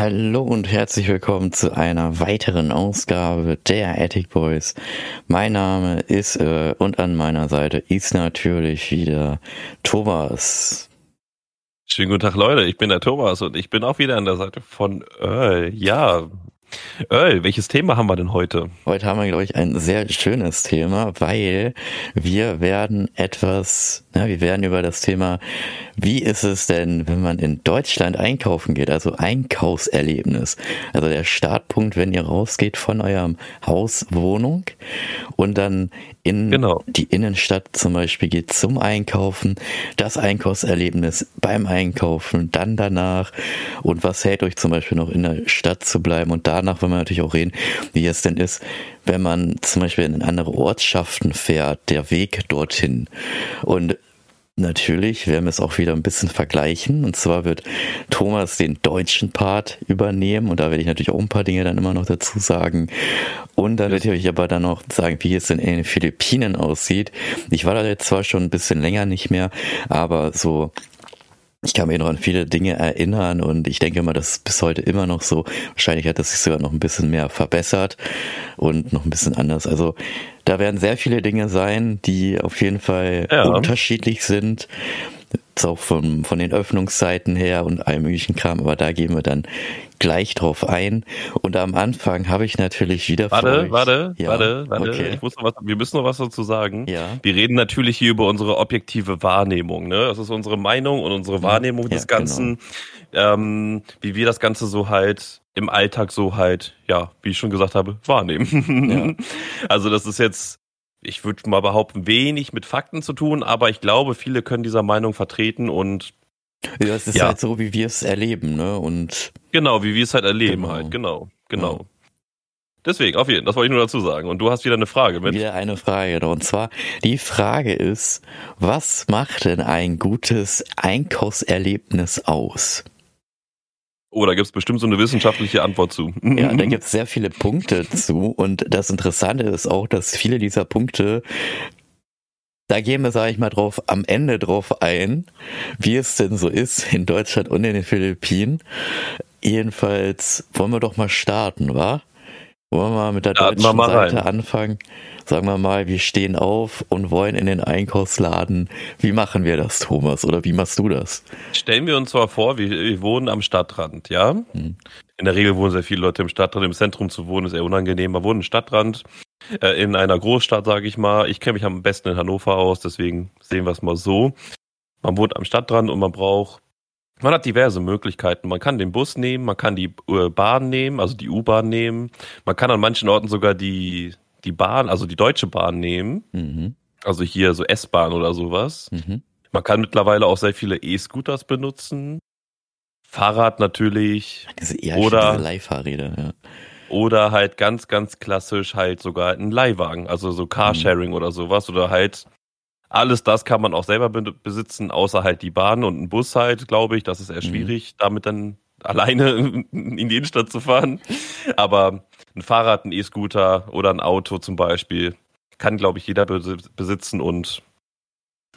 Hallo und herzlich willkommen zu einer weiteren Ausgabe der Attic Boys. Mein Name ist äh, und an meiner Seite ist natürlich wieder Thomas. Schönen guten Tag, Leute. Ich bin der Thomas und ich bin auch wieder an der Seite von Earl. Ja, Earl, welches Thema haben wir denn heute? Heute haben wir, glaube ich, ein sehr schönes Thema, weil wir werden etwas, ja, wir werden über das Thema, wie ist es denn, wenn man in Deutschland einkaufen geht, also Einkaufserlebnis. Also der Startpunkt, wenn ihr rausgeht von eurem Haus, Wohnung und dann in genau. die Innenstadt zum Beispiel geht zum Einkaufen, das Einkaufserlebnis beim Einkaufen, dann danach. Und was hält euch zum Beispiel noch in der Stadt zu bleiben? Und danach wollen wir natürlich auch reden, wie es denn ist, wenn man zum Beispiel in andere Ortschaften fährt, der Weg dorthin. Und Natürlich werden wir es auch wieder ein bisschen vergleichen. Und zwar wird Thomas den deutschen Part übernehmen. Und da werde ich natürlich auch ein paar Dinge dann immer noch dazu sagen. Und dann werde ich euch aber dann noch sagen, wie es in den Philippinen aussieht. Ich war da jetzt zwar schon ein bisschen länger nicht mehr, aber so ich kann mich noch an viele Dinge erinnern und ich denke mal, das ist bis heute immer noch so. Wahrscheinlich hat das sich sogar noch ein bisschen mehr verbessert und noch ein bisschen anders. Also da werden sehr viele Dinge sein, die auf jeden Fall ja. unterschiedlich sind. Auch von, von den Öffnungszeiten her und allem möglichen Kram, aber da gehen wir dann gleich drauf ein. Und am Anfang habe ich natürlich wieder Warte, warte, ja, warte, warte. Okay. Ich muss noch was, wir müssen noch was dazu sagen. Ja. Wir reden natürlich hier über unsere objektive Wahrnehmung. Ne? Das ist unsere Meinung und unsere Wahrnehmung ja, des Ganzen, genau. ähm, wie wir das Ganze so halt im Alltag so halt, ja, wie ich schon gesagt habe, wahrnehmen. Also das ist jetzt ich würde mal behaupten, wenig mit Fakten zu tun, aber ich glaube, viele können dieser Meinung vertreten und ja, es ist ja. halt so, wie wir es erleben, ne? Und genau, wie wir es halt erleben genau. halt, genau, genau. Ja. Deswegen, auf jeden Fall, das wollte ich nur dazu sagen. Und du hast wieder eine Frage mit. Wieder eine Frage. Und zwar, die Frage ist, was macht denn ein gutes Einkaufserlebnis aus? Oh, da gibt's bestimmt so eine wissenschaftliche Antwort zu. Ja, da gibt's sehr viele Punkte zu. Und das Interessante ist auch, dass viele dieser Punkte da gehen wir, sage ich mal, drauf am Ende drauf ein, wie es denn so ist in Deutschland und in den Philippinen. Jedenfalls wollen wir doch mal starten, wa? Wollen wir mal mit der Starten deutschen Seite rein. anfangen? Sagen wir mal, wir stehen auf und wollen in den Einkaufsladen. Wie machen wir das, Thomas? Oder wie machst du das? Stellen wir uns zwar vor, wir, wir wohnen am Stadtrand, ja? Hm. In der Regel wohnen sehr viele Leute im Stadtrand. Im Zentrum zu wohnen ist eher unangenehm. Wir wohnen im Stadtrand äh, in einer Großstadt, sage ich mal. Ich kenne mich am besten in Hannover aus, deswegen sehen wir es mal so. Man wohnt am Stadtrand und man braucht, man hat diverse Möglichkeiten. Man kann den Bus nehmen, man kann die äh, Bahn nehmen, also die U-Bahn nehmen. Man kann an manchen Orten sogar die, die Bahn, also die Deutsche Bahn nehmen. Mhm. Also hier so S-Bahn oder sowas. Mhm. Man kann mittlerweile auch sehr viele E-Scooters benutzen. Fahrrad natürlich. Diese eher oder Leihfahrräder, ja. Oder halt ganz, ganz klassisch halt sogar ein Leihwagen, also so Carsharing mhm. oder sowas. Oder halt alles das kann man auch selber besitzen, außer halt die Bahn und ein Bus halt, glaube ich. Das ist eher mhm. schwierig, mhm. damit dann alleine in die Innenstadt zu fahren. Aber ein Fahrrad, ein E-Scooter oder ein Auto zum Beispiel kann, glaube ich, jeder besitzen und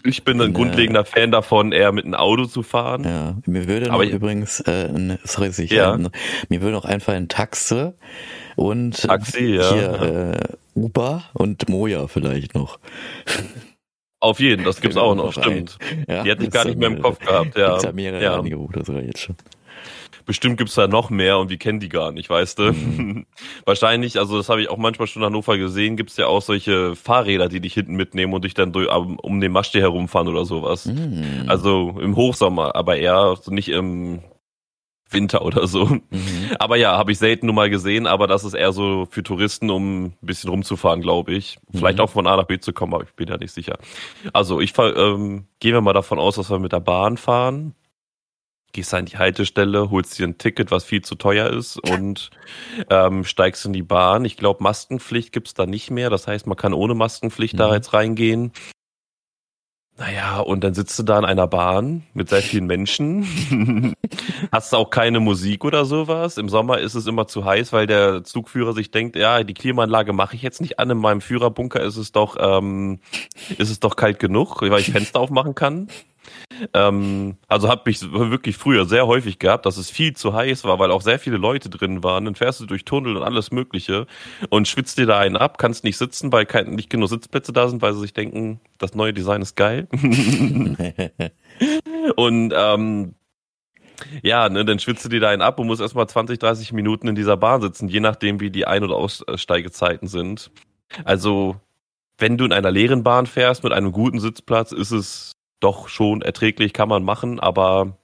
ich bin ein grundlegender Fan davon, eher mit einem Auto zu fahren. Ja, mir würde noch ich, übrigens, äh, sorry, sicher, ja. mir würde noch einfach ein Taxi und Taxi, ja. hier äh, Uber und Moja vielleicht noch. Auf jeden, das gibt's auch noch, stimmt. Ja, Die hätte ich gar nicht mehr im Kopf gehabt. Ja, gibt's ja mehrere ja. Angebote sogar jetzt schon bestimmt gibt's da noch mehr und wir kennen die gar nicht, weißt du? Mhm. Wahrscheinlich, also das habe ich auch manchmal schon in Hannover gesehen, gibt's ja auch solche Fahrräder, die dich hinten mitnehmen und dich dann durch, um den Maschsee herumfahren oder sowas. Mhm. Also im Hochsommer, aber eher nicht im Winter oder so. Mhm. Aber ja, habe ich selten nur mal gesehen, aber das ist eher so für Touristen, um ein bisschen rumzufahren, glaube ich. Vielleicht mhm. auch von A nach B zu kommen, aber ich bin ja nicht sicher. Also ich ähm, gehen wir mal davon aus, dass wir mit der Bahn fahren gehst an die Haltestelle, holst dir ein Ticket, was viel zu teuer ist und ähm, steigst in die Bahn. Ich glaube, Maskenpflicht gibt's da nicht mehr. Das heißt, man kann ohne Maskenpflicht mhm. da jetzt reingehen. Naja, und dann sitzt du da in einer Bahn mit sehr vielen Menschen. Hast auch keine Musik oder sowas. Im Sommer ist es immer zu heiß, weil der Zugführer sich denkt, ja, die Klimaanlage mache ich jetzt nicht an. In meinem Führerbunker ist es doch, ähm, ist es doch kalt genug, weil ich Fenster aufmachen kann. Ähm, also habe ich wirklich früher sehr häufig gehabt, dass es viel zu heiß war, weil auch sehr viele Leute drin waren. Dann fährst du durch Tunnel und alles Mögliche und schwitzt dir da einen ab, kannst nicht sitzen, weil kein, nicht genug Sitzplätze da sind, weil sie sich denken, das neue Design ist geil. und ähm, ja, ne, dann schwitzt du dir da einen ab und musst erstmal 20, 30 Minuten in dieser Bahn sitzen, je nachdem, wie die Ein- oder Aussteigezeiten sind. Also, wenn du in einer leeren Bahn fährst mit einem guten Sitzplatz, ist es doch schon erträglich, kann man machen, aber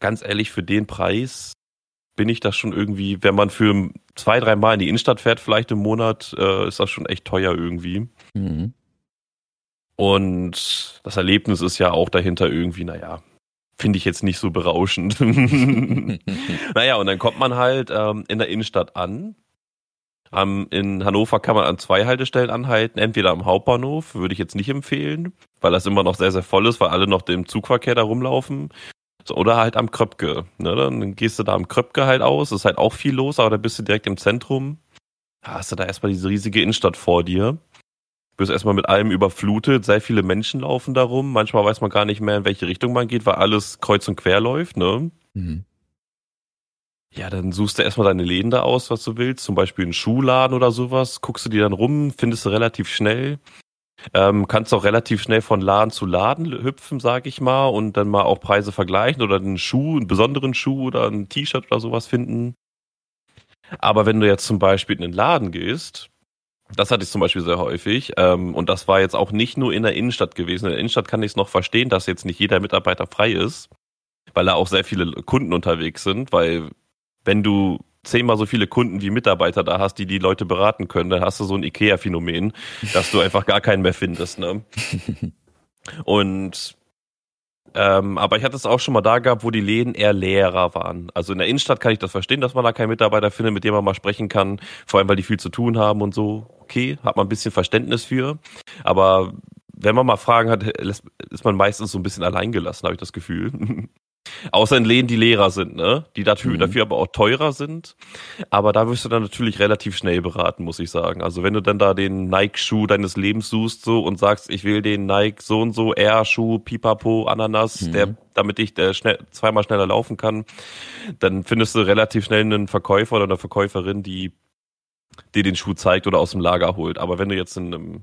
ganz ehrlich, für den Preis bin ich das schon irgendwie, wenn man für zwei, drei Mal in die Innenstadt fährt, vielleicht im Monat, äh, ist das schon echt teuer irgendwie. Mhm. Und das Erlebnis ist ja auch dahinter irgendwie, naja, finde ich jetzt nicht so berauschend. naja, und dann kommt man halt ähm, in der Innenstadt an. Um, in Hannover kann man an zwei Haltestellen anhalten, entweder am Hauptbahnhof, würde ich jetzt nicht empfehlen, weil das immer noch sehr, sehr voll ist, weil alle noch dem Zugverkehr da rumlaufen. So, oder halt am Kröpke. Ne? Dann gehst du da am Kröpke halt aus, ist halt auch viel los, aber da bist du direkt im Zentrum. Da hast du da erstmal diese riesige Innenstadt vor dir bist erstmal mit allem überflutet, sehr viele Menschen laufen da rum. Manchmal weiß man gar nicht mehr, in welche Richtung man geht, weil alles kreuz und quer läuft, ne? Mhm. Ja, dann suchst du erstmal deine Läden da aus, was du willst. Zum Beispiel einen Schuhladen oder sowas. Guckst du dir dann rum, findest du relativ schnell. Ähm, kannst auch relativ schnell von Laden zu Laden hüpfen, sag ich mal, und dann mal auch Preise vergleichen oder einen Schuh, einen besonderen Schuh oder ein T-Shirt oder sowas finden. Aber wenn du jetzt zum Beispiel in den Laden gehst, das hatte ich zum Beispiel sehr häufig. Ähm, und das war jetzt auch nicht nur in der Innenstadt gewesen. In der Innenstadt kann ich es noch verstehen, dass jetzt nicht jeder Mitarbeiter frei ist, weil da auch sehr viele Kunden unterwegs sind. Weil wenn du zehnmal so viele Kunden wie Mitarbeiter da hast, die die Leute beraten können, dann hast du so ein Ikea-Phänomen, dass du einfach gar keinen mehr findest. Ne? Und ähm, aber ich hatte es auch schon mal da gehabt, wo die Läden eher leerer waren. Also in der Innenstadt kann ich das verstehen, dass man da keinen Mitarbeiter findet, mit dem man mal sprechen kann, vor allem weil die viel zu tun haben und so. Okay, hat man ein bisschen Verständnis für. Aber wenn man mal Fragen hat, ist man meistens so ein bisschen alleingelassen, habe ich das Gefühl. Außer in Läden, die leerer sind, ne? Die dafür, mhm. dafür aber auch teurer sind. Aber da wirst du dann natürlich relativ schnell beraten, muss ich sagen. Also wenn du dann da den Nike-Schuh deines Lebens suchst so und sagst, ich will den Nike so und so Air-Schuh, Pipapo, Ananas, mhm. der, damit ich der schnell, zweimal schneller laufen kann, dann findest du relativ schnell einen Verkäufer oder eine Verkäuferin, die dir den Schuh zeigt oder aus dem Lager holt. Aber wenn du jetzt in einem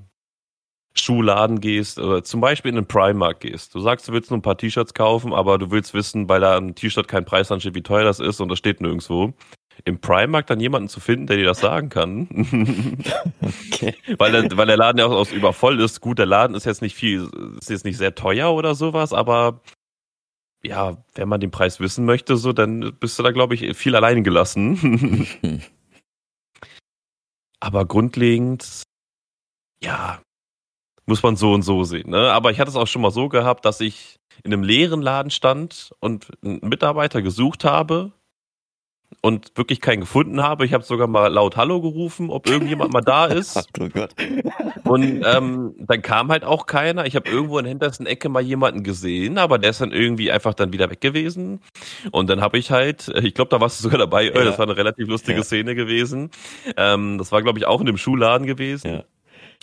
Schuhladen gehst oder zum Beispiel in den Primark gehst. Du sagst, du willst nur ein paar T-Shirts kaufen, aber du willst wissen, weil da ein T-Shirt kein Preis ansteht, wie teuer das ist und das steht nirgendwo. Im Primark dann jemanden zu finden, der dir das sagen kann. okay. weil, der, weil der Laden ja auch aus übervoll ist. Gut, der Laden ist jetzt nicht viel, ist jetzt nicht sehr teuer oder sowas, aber ja, wenn man den Preis wissen möchte, so, dann bist du da, glaube ich, viel allein gelassen. aber grundlegend, ja, muss man so und so sehen. Ne? Aber ich hatte es auch schon mal so gehabt, dass ich in einem leeren Laden stand und einen Mitarbeiter gesucht habe und wirklich keinen gefunden habe. Ich habe sogar mal laut Hallo gerufen, ob irgendjemand mal da ist. oh Gott. Und ähm, dann kam halt auch keiner. Ich habe irgendwo in der hintersten Ecke mal jemanden gesehen, aber der ist dann irgendwie einfach dann wieder weg gewesen. Und dann habe ich halt, ich glaube, da warst du sogar dabei, ja. das war eine relativ lustige ja. Szene gewesen. Ähm, das war, glaube ich, auch in dem Schuhladen gewesen. Ja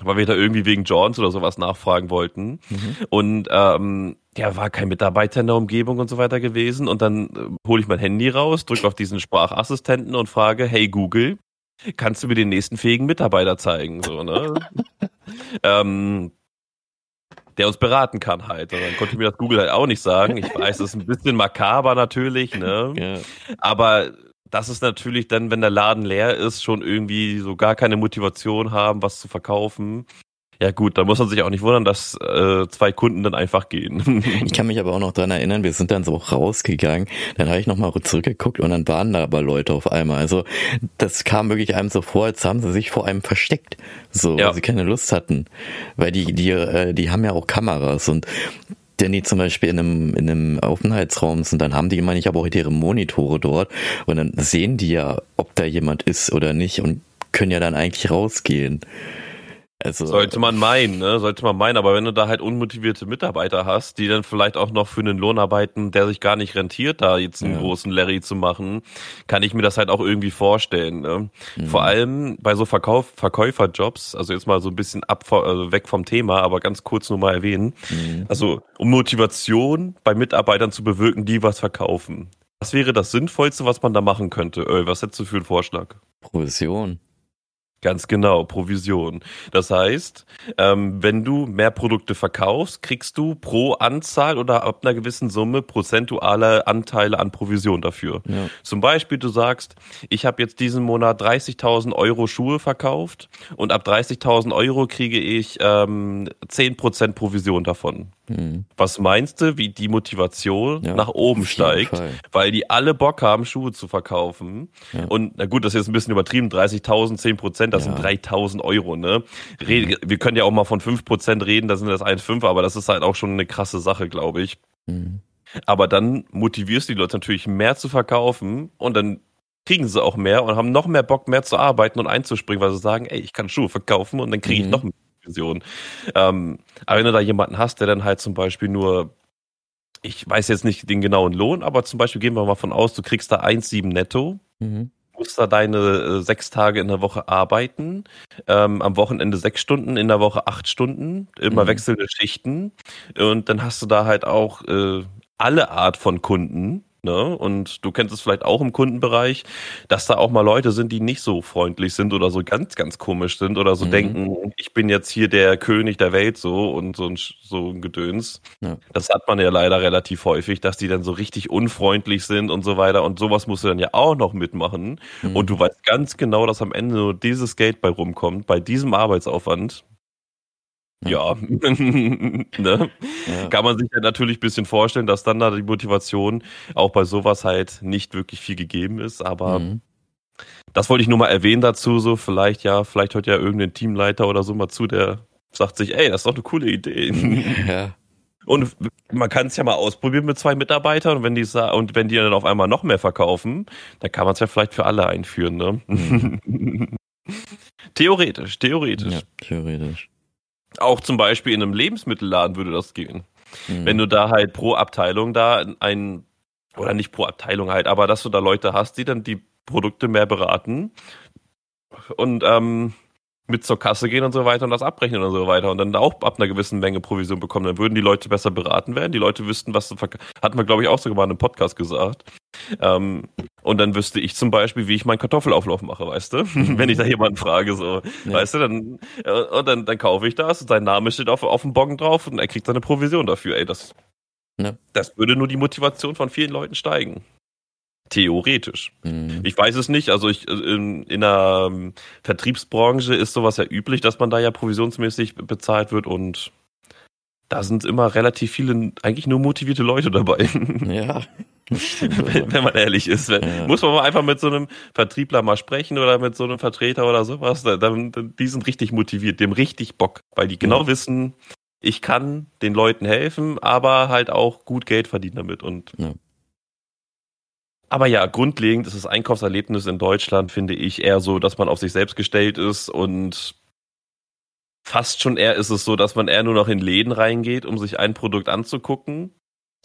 weil wir da irgendwie wegen Jordans oder sowas nachfragen wollten. Mhm. Und ähm, ja, war kein Mitarbeiter in der Umgebung und so weiter gewesen. Und dann äh, hole ich mein Handy raus, drücke auf diesen Sprachassistenten und frage, hey Google, kannst du mir den nächsten fähigen Mitarbeiter zeigen? So, ne? ähm, der uns beraten kann halt. Und dann konnte mir das Google halt auch nicht sagen. Ich weiß, das ist ein bisschen makaber natürlich, ne? Ja. Aber das ist natürlich dann, wenn der Laden leer ist, schon irgendwie so gar keine Motivation haben, was zu verkaufen. Ja gut, da muss man sich auch nicht wundern, dass äh, zwei Kunden dann einfach gehen. ich kann mich aber auch noch dran erinnern, wir sind dann so rausgegangen, dann habe ich nochmal zurückgeguckt und dann waren da aber Leute auf einmal. Also das kam wirklich einem so vor, als haben sie sich vor einem versteckt, so, ja. weil sie keine Lust hatten. Weil die, die, äh, die haben ja auch Kameras und wenn die zum Beispiel in einem, in einem Aufenthaltsraum sind, dann haben die immer nicht aber auch ihre Monitore dort und dann sehen die ja, ob da jemand ist oder nicht und können ja dann eigentlich rausgehen. Also, Sollte man meinen, ne? Sollte man meinen, aber wenn du da halt unmotivierte Mitarbeiter hast, die dann vielleicht auch noch für einen Lohn arbeiten, der sich gar nicht rentiert, da jetzt einen ja. großen Larry zu machen, kann ich mir das halt auch irgendwie vorstellen. Ne? Mhm. Vor allem bei so Verkauf, Verkäuferjobs, also jetzt mal so ein bisschen ab, also weg vom Thema, aber ganz kurz nur mal erwähnen. Mhm. Also um Motivation bei Mitarbeitern zu bewirken, die was verkaufen. Was wäre das Sinnvollste, was man da machen könnte? Öl, was hättest du für einen Vorschlag? Provision. Ganz genau, Provision. Das heißt, ähm, wenn du mehr Produkte verkaufst, kriegst du pro Anzahl oder ab einer gewissen Summe prozentuale Anteile an Provision dafür. Ja. Zum Beispiel, du sagst, ich habe jetzt diesen Monat 30.000 Euro Schuhe verkauft und ab 30.000 Euro kriege ich ähm, 10% Provision davon. Mhm. Was meinst du, wie die Motivation ja, nach oben steigt? Fall. Weil die alle Bock haben, Schuhe zu verkaufen. Ja. Und na gut, das ist jetzt ein bisschen übertrieben, 30.000, 10 Prozent, das ja. sind 3.000 Euro. Ne? Red, mhm. Wir können ja auch mal von 5 Prozent reden, da sind das 1,5, aber das ist halt auch schon eine krasse Sache, glaube ich. Mhm. Aber dann motivierst du die Leute natürlich mehr zu verkaufen und dann kriegen sie auch mehr und haben noch mehr Bock, mehr zu arbeiten und einzuspringen, weil sie sagen, ey, ich kann Schuhe verkaufen und dann kriege ich mhm. noch mehr Vision. Ähm, aber wenn du da jemanden hast, der dann halt zum Beispiel nur, ich weiß jetzt nicht den genauen Lohn, aber zum Beispiel gehen wir mal von aus, du kriegst da 1,7 netto, mhm. Musst da deine äh, sechs Tage in der Woche arbeiten, ähm, am Wochenende sechs Stunden, in der Woche acht Stunden, immer mhm. wechselnde Schichten und dann hast du da halt auch äh, alle Art von Kunden, Ne? Und du kennst es vielleicht auch im Kundenbereich, dass da auch mal Leute sind, die nicht so freundlich sind oder so ganz, ganz komisch sind oder so mhm. denken, ich bin jetzt hier der König der Welt so und so ein, so ein Gedöns. Ja. Das hat man ja leider relativ häufig, dass die dann so richtig unfreundlich sind und so weiter. Und sowas musst du dann ja auch noch mitmachen. Mhm. Und du weißt ganz genau, dass am Ende nur dieses Geld bei rumkommt, bei diesem Arbeitsaufwand. Ja, ne? ja. kann man sich ja natürlich ein bisschen vorstellen, dass dann da die Motivation auch bei sowas halt nicht wirklich viel gegeben ist, aber mhm. das wollte ich nur mal erwähnen dazu, so vielleicht ja, vielleicht hört ja irgendein Teamleiter oder so mal zu, der sagt sich, ey, das ist doch eine coole Idee. Ja. Und man kann es ja mal ausprobieren mit zwei Mitarbeitern und wenn die und wenn die dann auf einmal noch mehr verkaufen, dann kann man es ja vielleicht für alle einführen, ne? Mhm. theoretisch, theoretisch. Ja, theoretisch. Auch zum Beispiel in einem Lebensmittelladen würde das gehen. Mhm. Wenn du da halt pro Abteilung da ein, oder nicht pro Abteilung halt, aber dass du da Leute hast, die dann die Produkte mehr beraten und ähm, mit zur Kasse gehen und so weiter und das abrechnen und so weiter und dann auch ab einer gewissen Menge Provision bekommen, dann würden die Leute besser beraten werden. Die Leute wüssten, was zu verkaufen. Hatten wir, glaube ich, auch sogar mal in einem Podcast gesagt. Ähm, und dann wüsste ich zum Beispiel, wie ich meinen Kartoffelauflauf mache, weißt du? Wenn ich da jemanden frage, so, ja. weißt du, dann, äh, und dann, dann kaufe ich das und sein Name steht auf, auf dem Boggen drauf und er kriegt seine Provision dafür. Ey, das, ja. das würde nur die Motivation von vielen Leuten steigen. Theoretisch. Mhm. Ich weiß es nicht. Also ich in, in der ähm, Vertriebsbranche ist sowas ja üblich, dass man da ja provisionsmäßig bezahlt wird und da sind immer relativ viele, eigentlich nur motivierte Leute dabei. Ja. wenn, wenn, man ehrlich ist. Wenn, ja. Muss man mal einfach mit so einem Vertriebler mal sprechen oder mit so einem Vertreter oder sowas. Dann, dann, die sind richtig motiviert, dem richtig Bock, weil die genau ja. wissen, ich kann den Leuten helfen, aber halt auch gut Geld verdienen damit. Und ja. Aber ja, grundlegend ist das Einkaufserlebnis in Deutschland, finde ich, eher so, dass man auf sich selbst gestellt ist und fast schon eher ist es so, dass man eher nur noch in Läden reingeht, um sich ein Produkt anzugucken,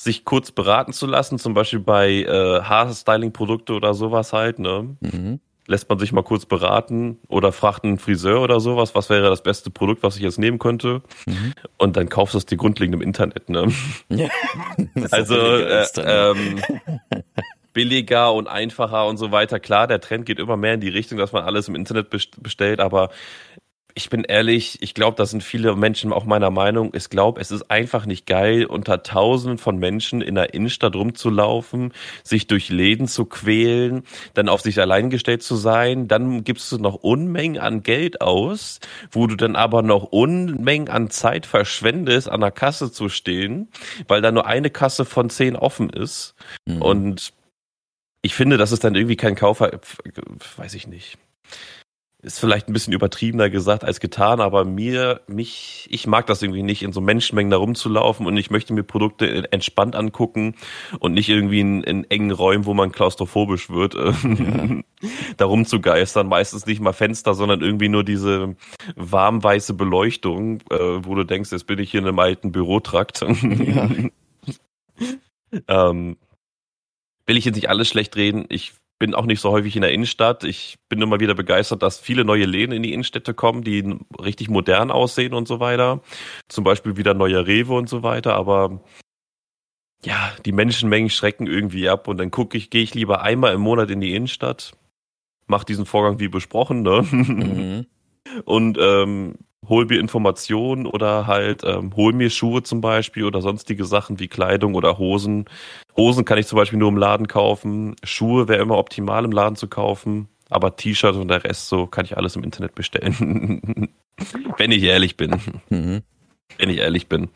sich kurz beraten zu lassen, zum Beispiel bei äh, Haarstyling-Produkte oder sowas halt, ne? Mhm. Lässt man sich mal kurz beraten oder fragt einen Friseur oder sowas, was wäre das beste Produkt, was ich jetzt nehmen könnte? Mhm. Und dann kaufst du es dir grundlegend im Internet, ne? Ja. also, äh, ähm, billiger und einfacher und so weiter. Klar, der Trend geht immer mehr in die Richtung, dass man alles im Internet bestellt, aber ich bin ehrlich, ich glaube, da sind viele Menschen auch meiner Meinung. Ich glaube, es ist einfach nicht geil, unter tausenden von Menschen in der Innenstadt rumzulaufen, sich durch Läden zu quälen, dann auf sich allein gestellt zu sein. Dann gibst du noch Unmengen an Geld aus, wo du dann aber noch Unmengen an Zeit verschwendest, an der Kasse zu stehen, weil da nur eine Kasse von zehn offen ist. Mhm. Und ich finde, das ist dann irgendwie kein Kaufer, weiß ich nicht. ist vielleicht ein bisschen übertriebener gesagt als getan, aber mir, mich, ich mag das irgendwie nicht, in so Menschenmengen da rumzulaufen und ich möchte mir Produkte entspannt angucken und nicht irgendwie in, in engen Räumen, wo man klaustrophobisch wird, äh, ja. da rumzugeistern. Meistens nicht mal Fenster, sondern irgendwie nur diese warmweiße Beleuchtung, äh, wo du denkst, jetzt bin ich hier in einem alten Bürotrakt. Ja. ähm, will ich jetzt nicht alles schlecht reden. Ich bin auch nicht so häufig in der Innenstadt. Ich bin immer wieder begeistert, dass viele neue Läden in die Innenstädte kommen, die richtig modern aussehen und so weiter. Zum Beispiel wieder neuer Rewe und so weiter. Aber ja, die Menschenmengen schrecken irgendwie ab und dann gucke ich, gehe ich lieber einmal im Monat in die Innenstadt, mache diesen Vorgang wie besprochen, ne? Mhm. Und ähm, hol mir Informationen oder halt ähm, hol mir Schuhe zum Beispiel oder sonstige Sachen wie Kleidung oder Hosen. Hosen kann ich zum Beispiel nur im Laden kaufen. Schuhe wäre immer optimal im Laden zu kaufen. Aber T-Shirt und der Rest so kann ich alles im Internet bestellen. Wenn ich ehrlich bin. Mhm. Wenn ich ehrlich bin.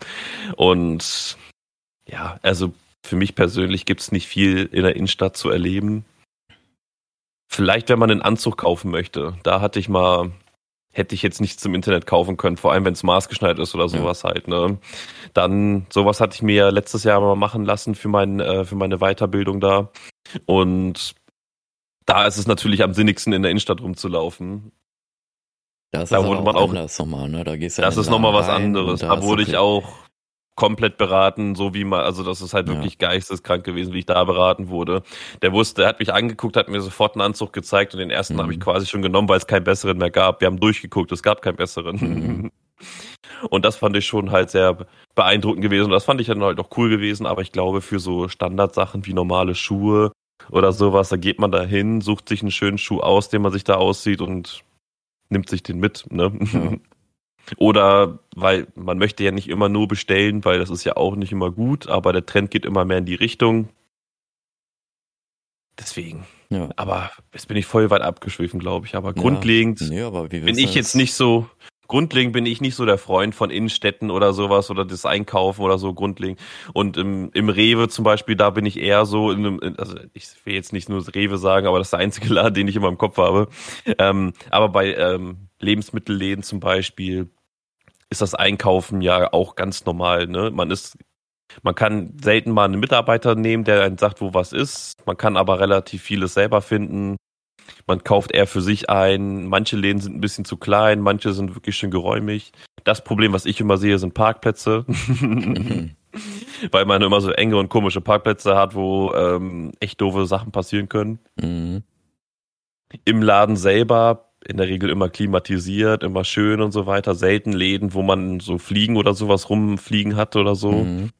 Und ja, also für mich persönlich gibt es nicht viel in der Innenstadt zu erleben. Vielleicht, wenn man einen Anzug kaufen möchte. Da hatte ich mal hätte ich jetzt nicht zum Internet kaufen können, vor allem wenn es maßgeschneidert ist oder sowas ja. halt. Ne? Dann sowas hatte ich mir letztes Jahr mal machen lassen für mein äh, für meine Weiterbildung da und da ist es natürlich am sinnigsten in der Innenstadt rumzulaufen. Das da wurde man auch anders nochmal, ne? Da gehst du Das ist nochmal was anderes. Da, da wurde ich auch komplett beraten, so wie man, also das ist halt wirklich ja. geisteskrank gewesen, wie ich da beraten wurde. Der wusste, er hat mich angeguckt, hat mir sofort einen Anzug gezeigt und den ersten mhm. habe ich quasi schon genommen, weil es keinen besseren mehr gab. Wir haben durchgeguckt, es gab keinen besseren. Mhm. Und das fand ich schon halt sehr beeindruckend gewesen. Und das fand ich dann halt auch cool gewesen, aber ich glaube, für so Standardsachen wie normale Schuhe oder sowas, da geht man da hin, sucht sich einen schönen Schuh aus, den man sich da aussieht und nimmt sich den mit. Ne? Ja. Oder weil man möchte ja nicht immer nur bestellen, weil das ist ja auch nicht immer gut, aber der Trend geht immer mehr in die Richtung. Deswegen. Ja. Aber jetzt bin ich voll weit abgeschwiffen, glaube ich. Aber ja. grundlegend nee, aber bin ich jetzt nicht so, grundlegend bin ich nicht so der Freund von Innenstädten oder sowas oder das Einkaufen oder so grundlegend. Und im, im Rewe zum Beispiel, da bin ich eher so, in einem, also ich will jetzt nicht nur Rewe sagen, aber das ist der einzige Laden, den ich immer im Kopf habe. Ähm, aber bei ähm, Lebensmittelläden zum Beispiel ist das Einkaufen ja auch ganz normal. Ne? Man ist, man kann selten mal einen Mitarbeiter nehmen, der einen sagt, wo was ist. Man kann aber relativ vieles selber finden. Man kauft eher für sich ein. Manche Läden sind ein bisschen zu klein, manche sind wirklich schön geräumig. Das Problem, was ich immer sehe, sind Parkplätze. Weil man immer so enge und komische Parkplätze hat, wo ähm, echt doofe Sachen passieren können. Mhm. Im Laden selber in der Regel immer klimatisiert, immer schön und so weiter. Selten Läden, wo man so Fliegen oder sowas rumfliegen hat oder so. Mhm.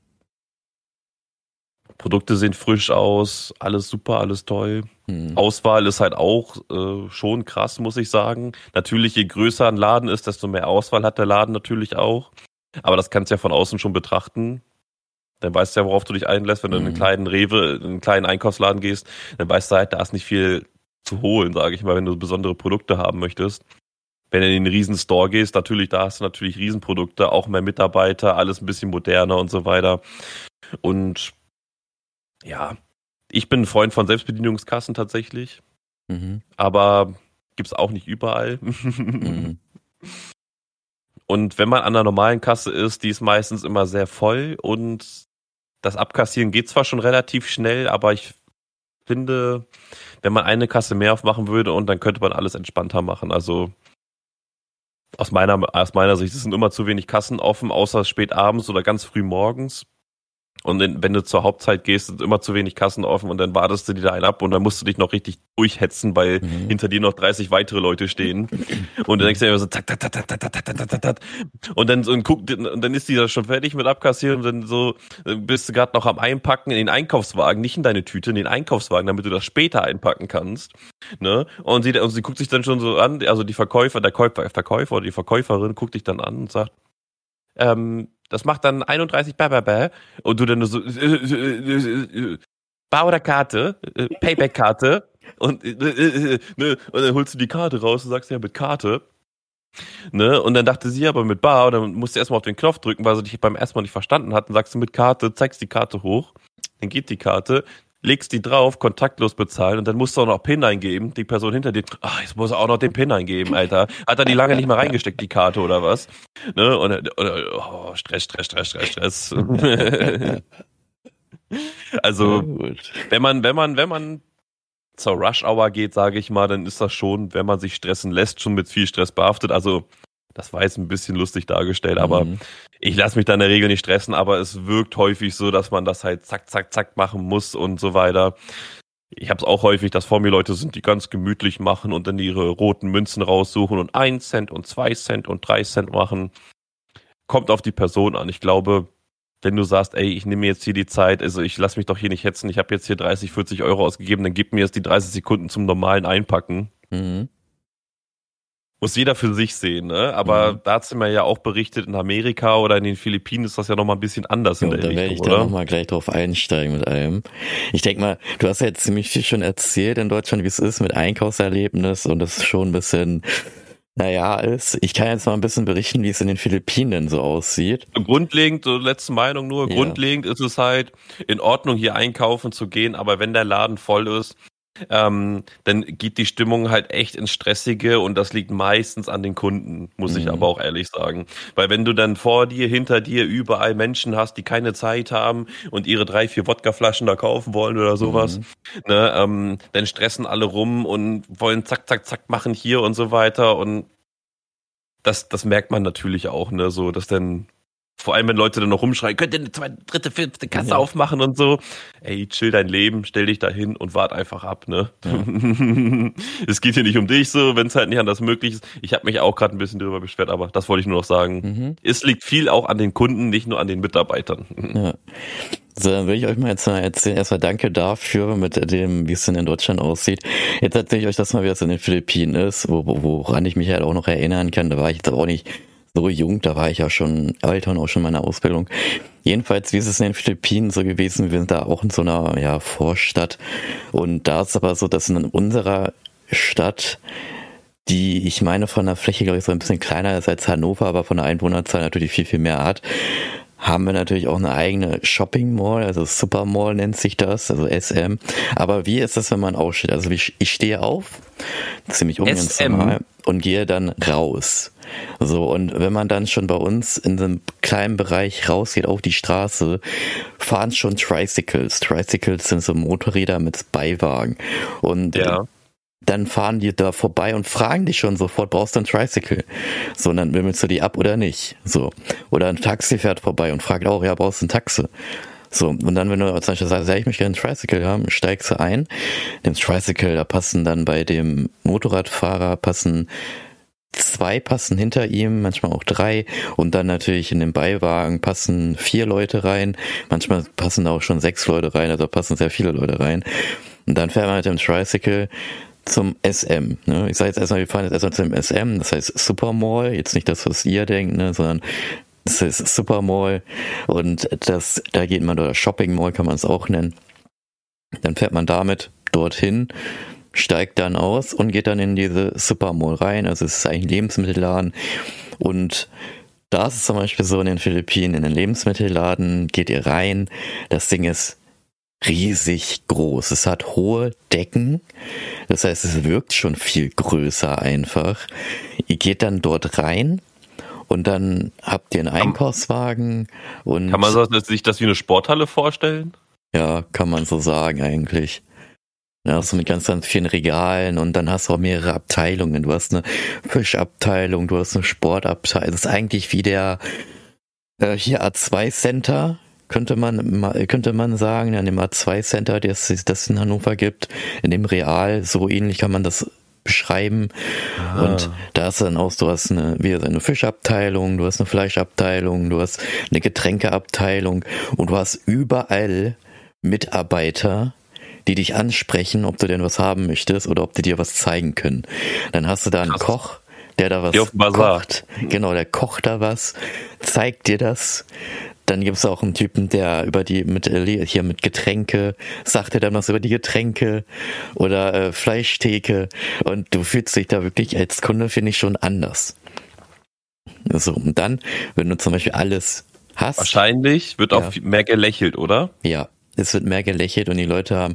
Produkte sehen frisch aus, alles super, alles toll. Mhm. Auswahl ist halt auch äh, schon krass, muss ich sagen. Natürlich, je größer ein Laden ist, desto mehr Auswahl hat der Laden natürlich auch. Aber das kannst du ja von außen schon betrachten. Dann weißt du ja, worauf du dich einlässt, wenn du in einen mhm. kleinen Rewe, in einen kleinen Einkaufsladen gehst, dann weißt du halt, da ist nicht viel zu holen, sage ich mal, wenn du besondere Produkte haben möchtest. Wenn du in den riesen Store gehst, natürlich, da hast du natürlich Riesenprodukte, auch mehr Mitarbeiter, alles ein bisschen moderner und so weiter. Und ja, ich bin ein Freund von Selbstbedienungskassen tatsächlich. Mhm. Aber gibt's auch nicht überall. mhm. Und wenn man an einer normalen Kasse ist, die ist meistens immer sehr voll und das Abkassieren geht zwar schon relativ schnell, aber ich finde, wenn man eine Kasse mehr aufmachen würde und dann könnte man alles entspannter machen. Also aus meiner, aus meiner Sicht, es sind immer zu wenig Kassen offen, außer spät abends oder ganz früh morgens. Und wenn du zur Hauptzeit gehst, sind immer zu wenig Kassen offen und dann wartest du dir da einen ab und dann musst du dich noch richtig durchhetzen, weil mhm. hinter dir noch 30 weitere Leute stehen. Und dann denkst du dir immer so, tak, tak, tak, tak, tak, tak, tak, tak, tak. Und dann so und guck, und dann ist die da schon fertig mit abkassieren und dann so bist du gerade noch am Einpacken in den Einkaufswagen, nicht in deine Tüte, in den Einkaufswagen, damit du das später einpacken kannst. Ne? Und sie, und sie guckt sich dann schon so an, also die Verkäufer, der Käufer, Verkäufer oder die Verkäuferin guckt dich dann an und sagt, ähm, das macht dann 31 bäh, bäh, bäh, und du dann so äh, äh, äh, Bar oder Karte, äh, Payback-Karte und, äh, ne, und dann holst du die Karte raus und sagst ja mit Karte. Ne? Und dann dachte sie aber mit Bar und dann musst du erstmal auf den Knopf drücken, weil sie dich beim ersten Mal nicht verstanden hat. Und sagst du mit Karte, zeigst die Karte hoch, dann geht die Karte, legst die drauf, kontaktlos bezahlen und dann musst du auch noch PIN eingeben. Die Person hinter dir, ach, jetzt muss er auch noch den PIN eingeben, Alter. Hat er die lange nicht mehr reingesteckt, die Karte oder was? Ne? Und, und oh, Stress, Stress, Stress, Stress, Stress. also, wenn man, wenn man, wenn man zur Rush Hour geht, sage ich mal, dann ist das schon, wenn man sich stressen lässt, schon mit viel Stress behaftet. Also das war jetzt ein bisschen lustig dargestellt, aber mhm. ich lasse mich da in der Regel nicht stressen, aber es wirkt häufig so, dass man das halt zack, zack, zack machen muss und so weiter. Ich habe es auch häufig, dass vor mir Leute sind, die ganz gemütlich machen und dann ihre roten Münzen raussuchen und ein Cent und zwei Cent und drei Cent machen. Kommt auf die Person an. Ich glaube, wenn du sagst, ey, ich nehme mir jetzt hier die Zeit, also ich lasse mich doch hier nicht hetzen, ich habe jetzt hier 30, 40 Euro ausgegeben, dann gib mir jetzt die 30 Sekunden zum normalen Einpacken. Mhm. Muss jeder für sich sehen, ne? Aber mhm. da hat sie mir ja auch berichtet, in Amerika oder in den Philippinen ist das ja nochmal ein bisschen anders ja, in der da Richtung, werde ich da nochmal gleich drauf einsteigen mit allem. Ich denke mal, du hast ja jetzt ziemlich viel schon erzählt in Deutschland, wie es ist mit Einkaufserlebnis und das ist schon ein bisschen naja, ist, ich kann jetzt mal ein bisschen berichten, wie es in den Philippinen so aussieht. Grundlegend, so letzte Meinung nur, ja. grundlegend ist es halt in Ordnung, hier einkaufen zu gehen, aber wenn der Laden voll ist, ähm, dann geht die Stimmung halt echt ins Stressige und das liegt meistens an den Kunden, muss mhm. ich aber auch ehrlich sagen. Weil wenn du dann vor dir, hinter dir überall Menschen hast, die keine Zeit haben und ihre drei, vier Wodkaflaschen da kaufen wollen oder sowas, mhm. ne, ähm, dann stressen alle rum und wollen zack, zack, zack machen hier und so weiter und das, das merkt man natürlich auch, ne, so, dass dann vor allem, wenn Leute dann noch rumschreien, könnt ihr eine zweite, dritte, vierte Kasse ja. aufmachen und so. Ey, chill dein Leben, stell dich da hin und wart einfach ab, ne? Ja. es geht hier nicht um dich so, wenn es halt nicht anders möglich ist. Ich habe mich auch gerade ein bisschen darüber beschwert, aber das wollte ich nur noch sagen. Mhm. Es liegt viel auch an den Kunden, nicht nur an den Mitarbeitern. Ja. So, dann will ich euch mal jetzt mal erzählen. Erstmal danke dafür, mit dem, wie es denn in Deutschland aussieht. Jetzt erzähle ich euch das mal, wie es in den Philippinen ist, wo, woran ich mich halt auch noch erinnern kann. Da war ich jetzt auch nicht so jung, da war ich ja schon älter und auch schon in meiner Ausbildung. Jedenfalls, wie ist es in den Philippinen so gewesen? Wir sind da auch in so einer ja, Vorstadt. Und da ist aber so, dass in unserer Stadt die, ich meine, von der Fläche, glaube ich, so ein bisschen kleiner ist als Hannover, aber von der Einwohnerzahl natürlich viel, viel mehr hat, haben wir natürlich auch eine eigene Shopping Mall, also Super Mall nennt sich das, also SM. Aber wie ist das, wenn man aufsteht? Also ich, ich stehe auf, ziemlich ungenau und gehe dann raus. So, und wenn man dann schon bei uns in so einem kleinen Bereich rausgeht auf die Straße, fahren schon Tricycles. Tricycles sind so Motorräder mit Beiwagen. Und ja. Dann fahren die da vorbei und fragen dich schon sofort, brauchst du ein Tricycle? So, und dann wimmelst du die ab oder nicht? So. Oder ein Taxi fährt vorbei und fragt auch, ja, brauchst du ein Taxi? So, und dann, wenn du zum Beispiel sagst, ja, ich möchte gerne ein Tricycle haben, steigst du ein, nimmst Tricycle, da passen dann bei dem Motorradfahrer passen zwei passen hinter ihm, manchmal auch drei und dann natürlich in den Beiwagen passen vier Leute rein, manchmal passen da auch schon sechs Leute rein, also passen sehr viele Leute rein. Und dann fährt man mit dem Tricycle zum SM. Ne? Ich sage jetzt erstmal, wir fahren jetzt erstmal zum SM, das heißt Supermall, jetzt nicht das, was ihr denkt, ne, sondern das ist Supermall und das, da geht man, oder Shopping Mall kann man es auch nennen. Dann fährt man damit dorthin, steigt dann aus und geht dann in diese Supermall rein. Also es ist eigentlich ein Lebensmittelladen. Und da ist es zum Beispiel so in den Philippinen, in den Lebensmittelladen geht ihr rein. Das Ding ist riesig groß. Es hat hohe Decken. Das heißt, es wirkt schon viel größer einfach. Ihr geht dann dort rein und dann habt ihr einen Einkaufswagen und. Kann man sich das wie eine Sporthalle vorstellen? Ja, kann man so sagen eigentlich. Ja, so mit ganz, ganz vielen Regalen und dann hast du auch mehrere Abteilungen. Du hast eine Fischabteilung, du hast eine Sportabteilung. Das ist eigentlich wie der äh, hier A2 Center, könnte man könnte man sagen, an dem A2 Center, das es in Hannover gibt, in dem Real, so ähnlich kann man das beschreiben. Ah. Und da hast du dann auch, du hast eine, wie eine Fischabteilung, du hast eine Fleischabteilung, du hast eine Getränkeabteilung und du hast überall Mitarbeiter, die dich ansprechen, ob du denn was haben möchtest oder ob die dir was zeigen können. Dann hast du da einen Krass. Koch, der da was kocht. Genau, der kocht da was, zeigt dir das. Dann gibt es auch einen Typen, der über die mit äh, hier mit Getränke sagt er dann was über die Getränke oder äh, Fleischtheke und du fühlst dich da wirklich als Kunde finde ich schon anders. So und dann, wenn du zum Beispiel alles hast. Wahrscheinlich wird auch mehr gelächelt, oder? Ja, es wird mehr gelächelt und die Leute haben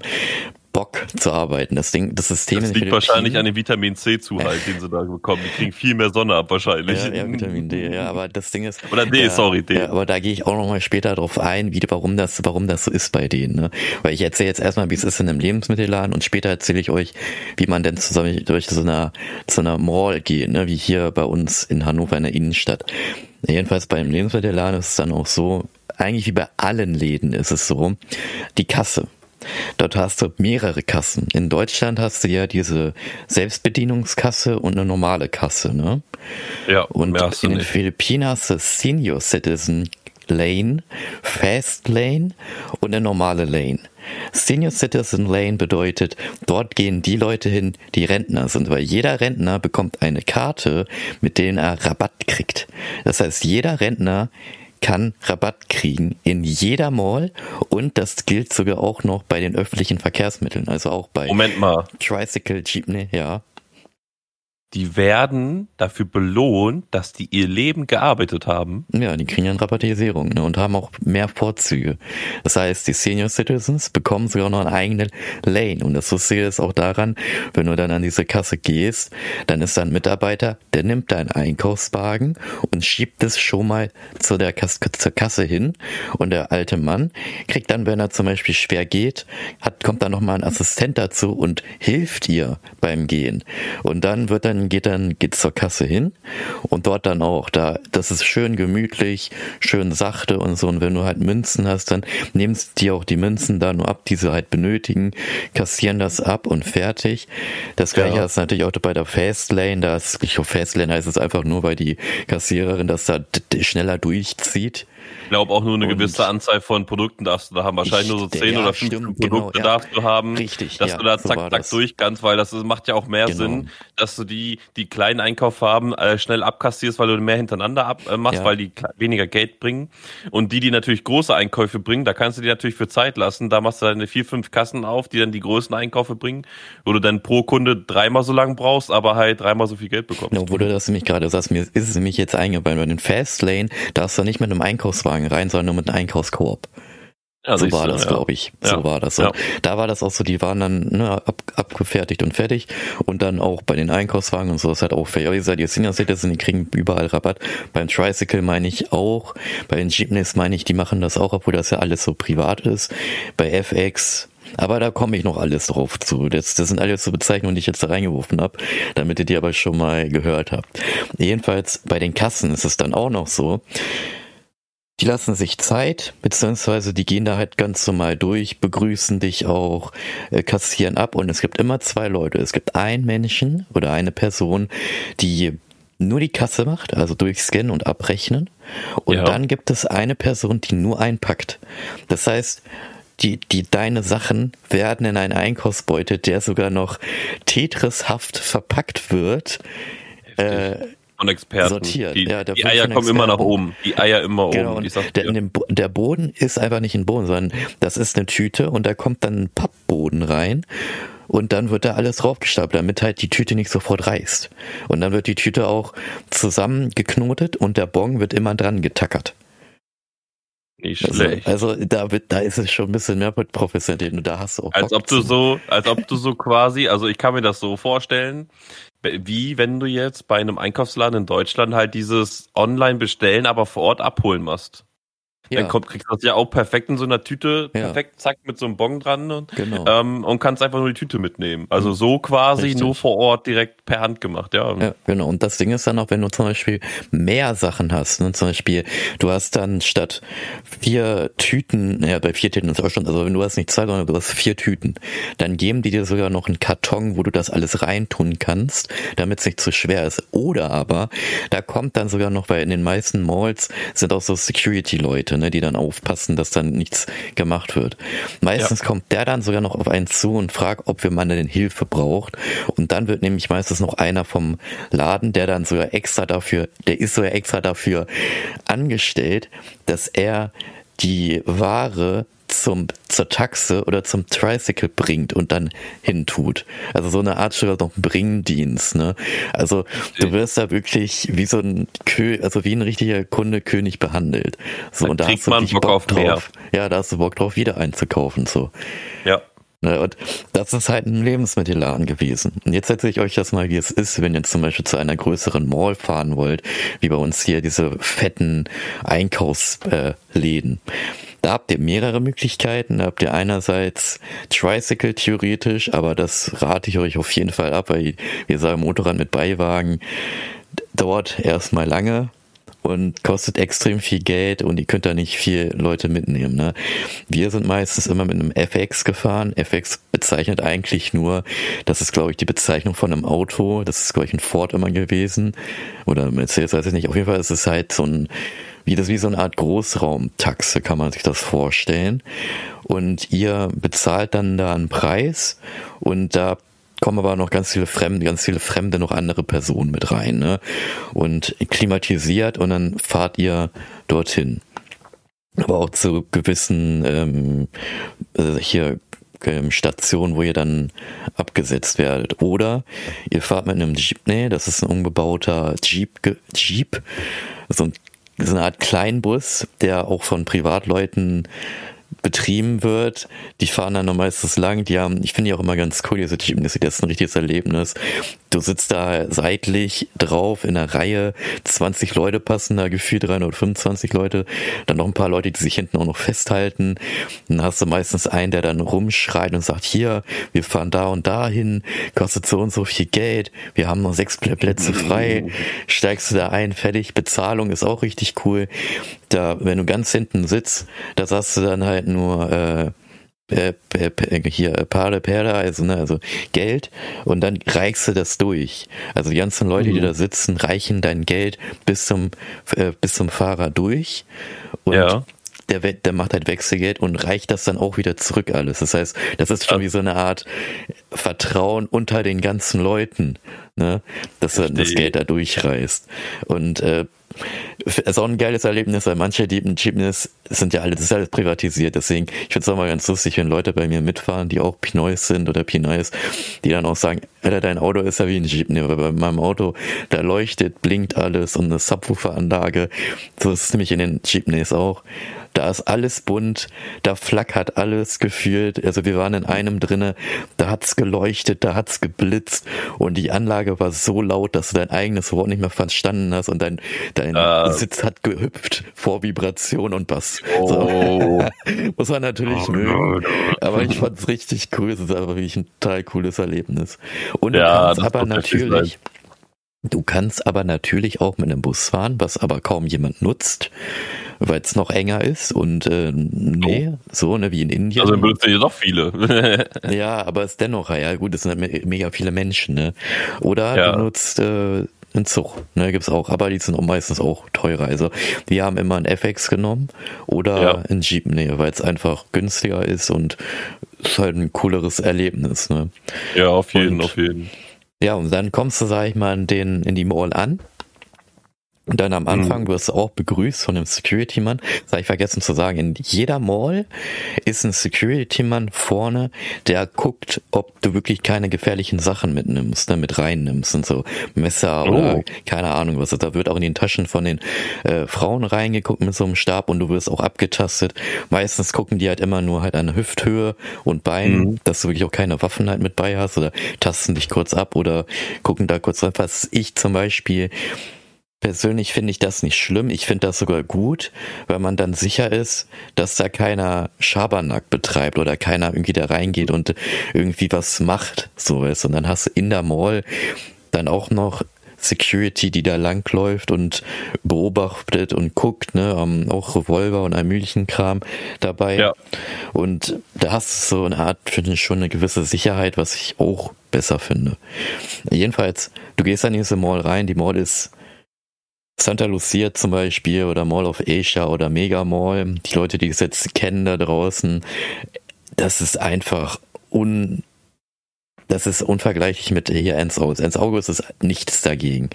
Bock zu arbeiten. Das Ding, das System das liegt wahrscheinlich an dem Vitamin C-Zuhalt, den sie da bekommen. Die kriegen viel mehr Sonne ab wahrscheinlich. Ja, ja Vitamin D, ja, aber das Ding ist. Oder D, ja, sorry, D. Ja, aber da gehe ich auch nochmal später drauf ein, wie, warum das, warum das so ist bei denen. Ne? Weil ich erzähle jetzt erstmal, wie es ist in einem Lebensmittelladen und später erzähle ich euch, wie man denn zusammen durch so einer, so einer Mall geht, ne? wie hier bei uns in Hannover in der Innenstadt. Jedenfalls beim Lebensmittelladen ist es dann auch so, eigentlich wie bei allen Läden ist es so, die Kasse. Dort hast du mehrere Kassen. In Deutschland hast du ja diese Selbstbedienungskasse und eine normale Kasse, ne? Ja, und in den Philippinen hast du Senior Citizen Lane, Fast Lane und eine normale Lane. Senior Citizen Lane bedeutet, dort gehen die Leute hin, die Rentner sind, weil jeder Rentner bekommt eine Karte, mit denen er Rabatt kriegt. Das heißt, jeder Rentner kann Rabatt kriegen in jeder Mall und das gilt sogar auch noch bei den öffentlichen Verkehrsmitteln, also auch bei Moment mal. Tricycle, Jeepney, ja die werden dafür belohnt, dass die ihr Leben gearbeitet haben. Ja, die kriegen eine Rabattisierung ne, und haben auch mehr Vorzüge. Das heißt, die Senior Citizens bekommen sogar noch eine eigene Lane. Und das Lustige ist auch daran, wenn du dann an diese Kasse gehst, dann ist da ein Mitarbeiter, der nimmt deinen Einkaufswagen und schiebt es schon mal zu der Kasse, zur Kasse hin. Und der alte Mann kriegt dann, wenn er zum Beispiel schwer geht, hat, kommt dann nochmal ein Assistent dazu und hilft ihr beim Gehen. Und dann wird dann dann geht dann geht zur Kasse hin und dort dann auch da das ist schön gemütlich, schön sachte und so und wenn du halt Münzen hast, dann nimmst die auch die Münzen da nur ab, die sie halt benötigen, kassieren das ab und fertig. Das gleiche ja. ist natürlich auch bei der Fastlane, da ist ich glaube Fastlane heißt es einfach nur, weil die Kassiererin das da schneller durchzieht. Ich glaube auch nur eine gewisse Anzahl von Produkten darfst du da haben. Wahrscheinlich nur so 10 ja, oder 15 stimmt, genau, Produkte genau, darfst du haben. Richtig. Dass du da zack, so zack durch kannst, weil das macht ja auch mehr genau. Sinn, dass du die, die kleinen Einkaufsfarben äh, schnell abkassierst, weil du mehr hintereinander ab, äh, weil die weniger Geld bringen. Und die, die natürlich große Einkäufe bringen, da kannst du die natürlich für Zeit lassen. Da machst du deine vier, fünf Kassen auf, die dann die größten Einkäufe bringen, wo du dann pro Kunde dreimal so lang brauchst, aber halt dreimal so viel Geld bekommst. Genau, wo du das nämlich gerade sagst, mir ist es nämlich jetzt eingefallen, bei den Fastlane darfst du nicht mit einem Einkaufswagen rein, sondern nur mit einem Einkaufskoop. Ja, so war das, ja. glaube ich. So ja. war das. So. Ja. Da war das auch so, die waren dann ne, ab, abgefertigt und fertig. Und dann auch bei den Einkaufswagen und so ist halt auch fair. Wie gesagt, die Senior Citizen, die kriegen überall Rabatt. Beim Tricycle meine ich auch. Bei den Jeepneys meine ich, die machen das auch, obwohl das ja alles so privat ist. Bei FX, aber da komme ich noch alles drauf zu. Das, das sind alles so Bezeichnungen, die ich jetzt da reingeworfen habe, damit ihr die aber schon mal gehört habt. Jedenfalls bei den Kassen ist es dann auch noch so die lassen sich Zeit, beziehungsweise die gehen da halt ganz normal durch, begrüßen dich auch, äh, kassieren ab und es gibt immer zwei Leute. Es gibt einen Menschen oder eine Person, die nur die Kasse macht, also durchscannen und abrechnen. Und ja. dann gibt es eine Person, die nur einpackt. Das heißt, die, die, deine Sachen werden in einen Einkaufsbeutel, der sogar noch Tetrishaft verpackt wird, äh, von Experten. Sortiert. Die, ja, die Eier kommen immer nach oben. Die Eier immer genau, oben. Der, der, Boden ist einfach nicht ein Boden, sondern das ist eine Tüte und da kommt dann ein Pappboden rein und dann wird da alles draufgestapelt, damit halt die Tüte nicht sofort reißt. Und dann wird die Tüte auch zusammengeknotet und der Bon wird immer dran getackert. Nicht also, schlecht. Also, also da, wird, da ist es schon ein bisschen mehr professionell und da hast du auch. Als ob du so, als ob du so quasi, also ich kann mir das so vorstellen, wie wenn du jetzt bei einem Einkaufsladen in Deutschland halt dieses Online bestellen, aber vor Ort abholen machst. Ja. Dann kommt, kriegst du das ja auch perfekt in so einer Tüte, ja. perfekt, zack, mit so einem Bon dran und, genau. ähm, und kannst einfach nur die Tüte mitnehmen. Also so quasi Richtig. nur vor Ort direkt per Hand gemacht, ja. Ja, genau. Und das Ding ist dann auch, wenn du zum Beispiel mehr Sachen hast, ne? zum Beispiel, du hast dann statt vier Tüten, ja, bei vier Tüten ist auch schon, also wenn du hast nicht zwei, sondern du hast vier Tüten, dann geben die dir sogar noch einen Karton, wo du das alles reintun kannst, damit es nicht zu schwer ist. Oder aber, da kommt dann sogar noch, weil in den meisten Malls sind auch so Security-Leute, ne, die dann aufpassen, dass dann nichts gemacht wird. Meistens ja. kommt der dann sogar noch auf einen zu und fragt, ob wir mal denn Hilfe braucht. Und dann wird nämlich meistens noch einer vom Laden, der dann sogar extra dafür, der ist sogar extra dafür angestellt, dass er die Ware zum, zur Taxe oder zum Tricycle bringt und dann hintut. Also so eine Art sogar noch Bringdienst, ne? Also du wirst da wirklich wie so ein Kö also wie ein richtiger Kundekönig behandelt. So, da und da hast du Bock auf drauf. Ja, da hast du Bock drauf, wieder einzukaufen, so. Ja. Ne, Und das ist halt ein Lebensmittelladen gewesen. Und jetzt erzähle ich euch das mal, wie es ist, wenn ihr zum Beispiel zu einer größeren Mall fahren wollt, wie bei uns hier diese fetten Einkaufsläden. Da habt ihr mehrere Möglichkeiten. Da habt ihr einerseits Tricycle theoretisch, aber das rate ich euch auf jeden Fall ab, weil wir sagen Motorrad mit Beiwagen dauert erstmal lange und kostet extrem viel Geld und ihr könnt da nicht viel Leute mitnehmen. Ne? Wir sind meistens immer mit einem FX gefahren. FX bezeichnet eigentlich nur, das ist glaube ich die Bezeichnung von einem Auto, das ist glaube ich ein Ford immer gewesen oder Mercedes, weiß ich nicht. Auf jeden Fall ist es halt so ein wie das wie so eine Art Großraumtaxe kann man sich das vorstellen. Und ihr bezahlt dann da einen Preis und da kommen aber noch ganz viele Fremde, ganz viele Fremde, noch andere Personen mit rein, ne? Und klimatisiert und dann fahrt ihr dorthin. Aber auch zu gewissen ähm, äh, hier ähm, Stationen, wo ihr dann abgesetzt werdet. Oder ihr fahrt mit einem Jeepney, das ist ein umgebauter Jeep, Jeep, so, ein, so eine Art Kleinbus, der auch von Privatleuten betrieben wird. Die fahren dann meistens lang. Die haben, ich finde die auch immer ganz cool, diese Jeep, das ist ein richtiges Erlebnis. Du sitzt da seitlich drauf in einer Reihe, 20 Leute passen da gefühlt 325 Leute, dann noch ein paar Leute, die sich hinten auch noch festhalten. Dann hast du meistens einen, der dann rumschreit und sagt, hier, wir fahren da und da hin, kostet so und so viel Geld, wir haben noch sechs Plä- Plätze frei, steigst du da ein, fertig, Bezahlung ist auch richtig cool. Da, wenn du ganz hinten sitzt, da sagst du dann halt nur, äh, äh, hier Pare Pere, also, ne, also Geld und dann reichst du das durch. Also die ganzen Leute, die da sitzen, reichen dein Geld bis zum äh, bis zum Fahrer durch und Ja. der, der macht halt Wechselgeld und reicht das dann auch wieder zurück alles. Das heißt, das ist schon wie so eine Art Vertrauen unter den ganzen Leuten, ne, dass er das. Geld da durchreißt. Und äh, ist auch ein geiles Erlebnis, weil manche Jeep- Jeepneys sind ja alle, das ist alles privatisiert. Deswegen, ich finde es auch mal ganz lustig, wenn Leute bei mir mitfahren, die auch Pinoys sind oder Pinoys, die dann auch sagen, Alter, dein Auto ist ja wie ein Jeepney, aber bei meinem Auto, da leuchtet, blinkt alles und eine Subwoofer-Anlage. So ist es nämlich in den Jeepneys auch. Da ist alles bunt, da flackert alles gefühlt. Also wir waren in einem drinne, da hat's geleuchtet, da hat's geblitzt und die Anlage war so laut, dass du dein eigenes Wort nicht mehr verstanden hast und dein, dein Ah. Sitz hat gehüpft vor Vibration und Bass. Oh. So. Muss man natürlich mögen. Aber ich fand's richtig cool. Es ist einfach wirklich ein total cooles Erlebnis. Und du Ja, kannst das aber natürlich, du kannst aber natürlich auch mit einem Bus fahren, was aber kaum jemand nutzt, weil es noch enger ist und äh, nee, so ne wie in Indien. Also dann benutzen ja doch viele. Ja, aber es ist dennoch, ja gut, es sind halt me- mega viele Menschen, ne? Oder Ja. du nutzt äh, einen Zug, ne, gibt's auch, aber die sind auch meistens auch teurer. Also wir haben immer einen FX genommen oder Ja. einen Jeepney, weil es einfach günstiger ist und es ist halt ein cooleres Erlebnis, ne? ja, auf jeden, Und- auf jeden. Ja, und dann kommst du, sag ich mal, in, den, in die Mall an. Und dann am Anfang wirst du auch begrüßt von dem Security-Mann. Das habe ich vergessen zu sagen. In jeder Mall ist ein Security-Mann vorne, der guckt, ob du wirklich keine gefährlichen Sachen mitnimmst, ne, mit reinnimmst und so Messer oder Oh. keine Ahnung was. Da wird auch in den Taschen von den äh, Frauen reingeguckt mit so einem Stab und du wirst auch abgetastet. Meistens gucken die halt immer nur halt an Hüfthöhe und Bein, Mhm. dass du wirklich auch keine Waffen halt mit bei hast oder tasten dich kurz ab oder gucken da kurz rein. Was ich zum Beispiel Persönlich finde ich das nicht schlimm. Ich finde das sogar gut, weil man dann sicher ist, dass da keiner Schabernack betreibt oder keiner irgendwie da reingeht und irgendwie was macht, so ist. Und dann hast du in der Mall dann auch noch Security, die da langläuft und beobachtet und guckt, ne, auch Revolver und allmöglichen Kram dabei. Ja. Und da hast du so eine Art, finde ich, schon eine gewisse Sicherheit, was ich auch besser finde. Jedenfalls, du gehst dann in diese Mall rein, die Mall ist Santa Lucia zum Beispiel oder Mall of Asia oder Mega Mall, die Leute, die es jetzt kennen da draußen, das ist einfach un, das ist unvergleichlich mit hier Ernst August. Ernst August ist nichts dagegen.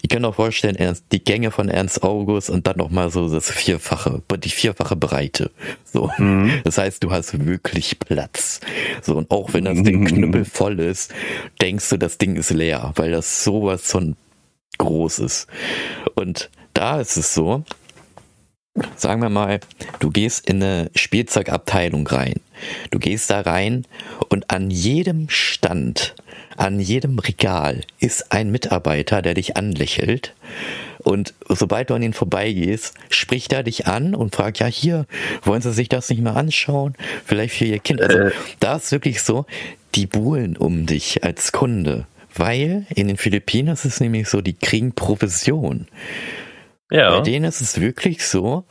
Ich kann auch vorstellen, die Gänge von Ernst August und dann nochmal so das vierfache, die vierfache Breite. So. Mhm. Das heißt, du hast wirklich Platz. So, und auch wenn das Ding knüppelvoll ist, denkst du, das Ding ist leer, weil das sowas von groß ist. Und da ist es so, sagen wir mal, du gehst in eine Spielzeugabteilung rein. Du gehst da rein und an jedem Stand, an jedem Regal ist ein Mitarbeiter, der dich anlächelt. Und sobald du an ihn vorbeigehst, spricht er dich an und fragt, ja, hier, wollen Sie sich das nicht mal anschauen? Vielleicht für Ihr Kind. Also, äh. da ist wirklich so, die buhlen um dich als Kunde. Weil in den Philippinen ist es nämlich so, die kriegen Provision. Ja. Bei denen ist es wirklich so,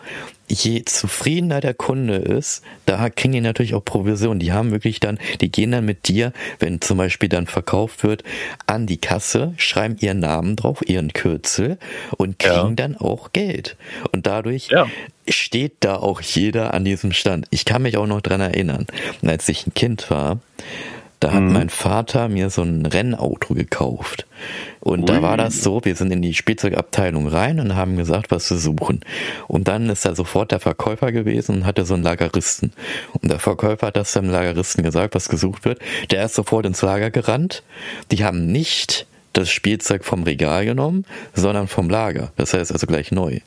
je zufriedener der Kunde ist, da kriegen die natürlich auch Provision. Die haben wirklich dann, die gehen dann mit dir, wenn zum Beispiel dann verkauft wird, an die Kasse, schreiben ihren Namen drauf, ihren Kürzel und kriegen ja. dann auch Geld. Und dadurch ja. steht da auch jeder an diesem Stand. Ich kann mich auch noch dran erinnern, als ich ein Kind war, da hat mhm. mein Vater mir so ein Rennauto gekauft. Und Ui. da war das so, wir sind in die Spielzeugabteilung rein und haben gesagt, was wir suchen. Und dann ist da sofort der Verkäufer gewesen und hatte so einen Lageristen. Und der Verkäufer hat das dem Lageristen gesagt, was gesucht wird. Der ist sofort ins Lager gerannt. Die haben nicht das Spielzeug vom Regal genommen, sondern vom Lager. Das heißt also gleich neu.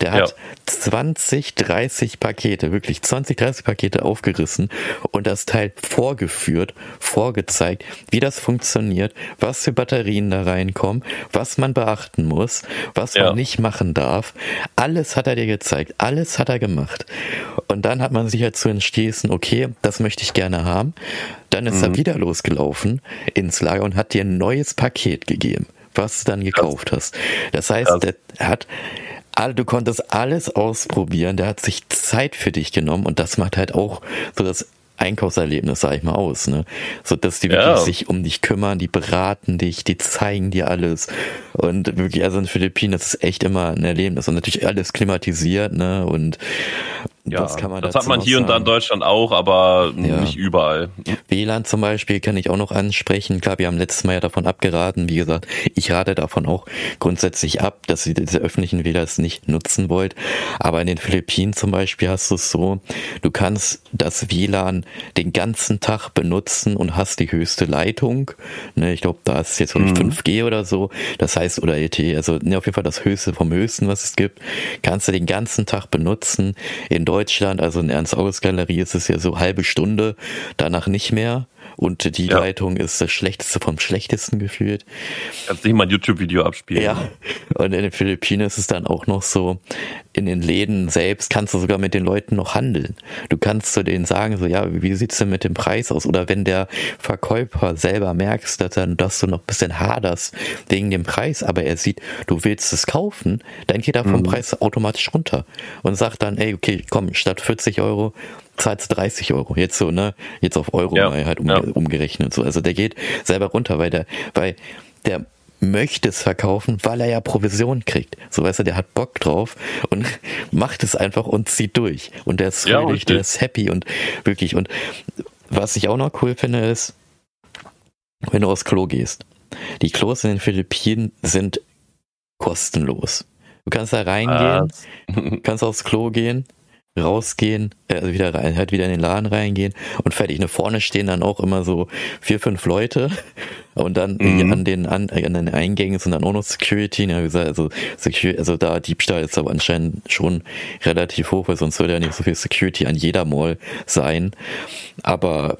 Der hat ja. 20, 30 Pakete, wirklich 20, 30 Pakete aufgerissen und das Teil vorgeführt, vorgezeigt, wie das funktioniert, was für Batterien da reinkommen, was man beachten muss, was ja. man nicht machen darf. Alles hat er dir gezeigt, alles hat er gemacht. Und dann hat man sich dazu entschließen, okay, das möchte ich gerne haben. Dann ist mhm. er wieder losgelaufen ins Lager und hat dir ein neues Paket gegeben, was du dann gekauft hast. Das heißt, Krass. der hat du konntest alles ausprobieren, der hat sich Zeit für dich genommen und das macht halt auch so das Einkaufserlebnis, sag ich mal, aus, ne? So dass die ja. wirklich sich um dich kümmern, die beraten dich, die zeigen dir alles. Und wirklich, also in den Philippinen, das ist echt immer ein Erlebnis. Und natürlich alles klimatisiert, ne? Und ja, das, kann man das hat man hier und da in Deutschland auch, aber ja. nicht überall. WLAN zum Beispiel kann ich auch noch ansprechen. Klar, wir haben letztes Mal ja davon abgeraten. Wie gesagt, ich rate davon auch grundsätzlich ab, dass ihr diese öffentlichen WLANs nicht nutzen wollt. Aber in den Philippinen zum Beispiel hast du es so, du kannst das WLAN den ganzen Tag benutzen und hast die höchste Leitung. Ne, ich glaube, da ist jetzt mhm. 5G oder so. Das heißt, oder ET, also ne, auf jeden Fall das höchste vom höchsten, was es gibt. Kannst du den ganzen Tag benutzen. In Deutschland Deutschland, also in Ernst-August-Galerie ist es ja so halbe Stunde, danach nicht mehr. Und die ja. Leitung ist das Schlechteste vom Schlechtesten gefühlt. Kannst nicht mal ein YouTube-Video abspielen. Ja. Und in den Philippinen ist es dann auch noch so, in den Läden selbst kannst du sogar mit den Leuten noch handeln. Du kannst zu denen sagen, so, ja, wie sieht's denn mit dem Preis aus? Oder wenn der Verkäufer selber merkst, dass, dann, dass du noch ein bisschen haderst wegen dem Preis, aber er sieht, du willst es kaufen, dann geht er vom mhm. Preis automatisch runter und sagt dann, ey, okay, komm, statt 40 Euro zahlst 30 Euro. Jetzt so, ne? Jetzt auf Euro ja, mal halt um, ja. umgerechnet. So. Also der geht selber runter, weil der, weil der möchte es verkaufen, weil er ja Provision kriegt. So weißt du, der hat Bock drauf und macht es einfach und zieht durch. Und der ist fröhlich, ja, der ist happy und wirklich. Und was ich auch noch cool finde, ist, wenn du aufs Klo gehst. Die Klos in den Philippinen sind kostenlos. Du kannst da reingehen, ah. kannst aufs Klo gehen, rausgehen, äh, also wieder rein, halt wieder in den Laden reingehen und fertig. Und vorne stehen dann auch immer so vier, fünf Leute und dann mhm. an den an, an den Eingängen sind dann auch noch Security. Wie gesagt, also Security, also da Diebstahl ist aber anscheinend schon relativ hoch, weil sonst würde ja nicht so viel Security an jeder Mall sein. Aber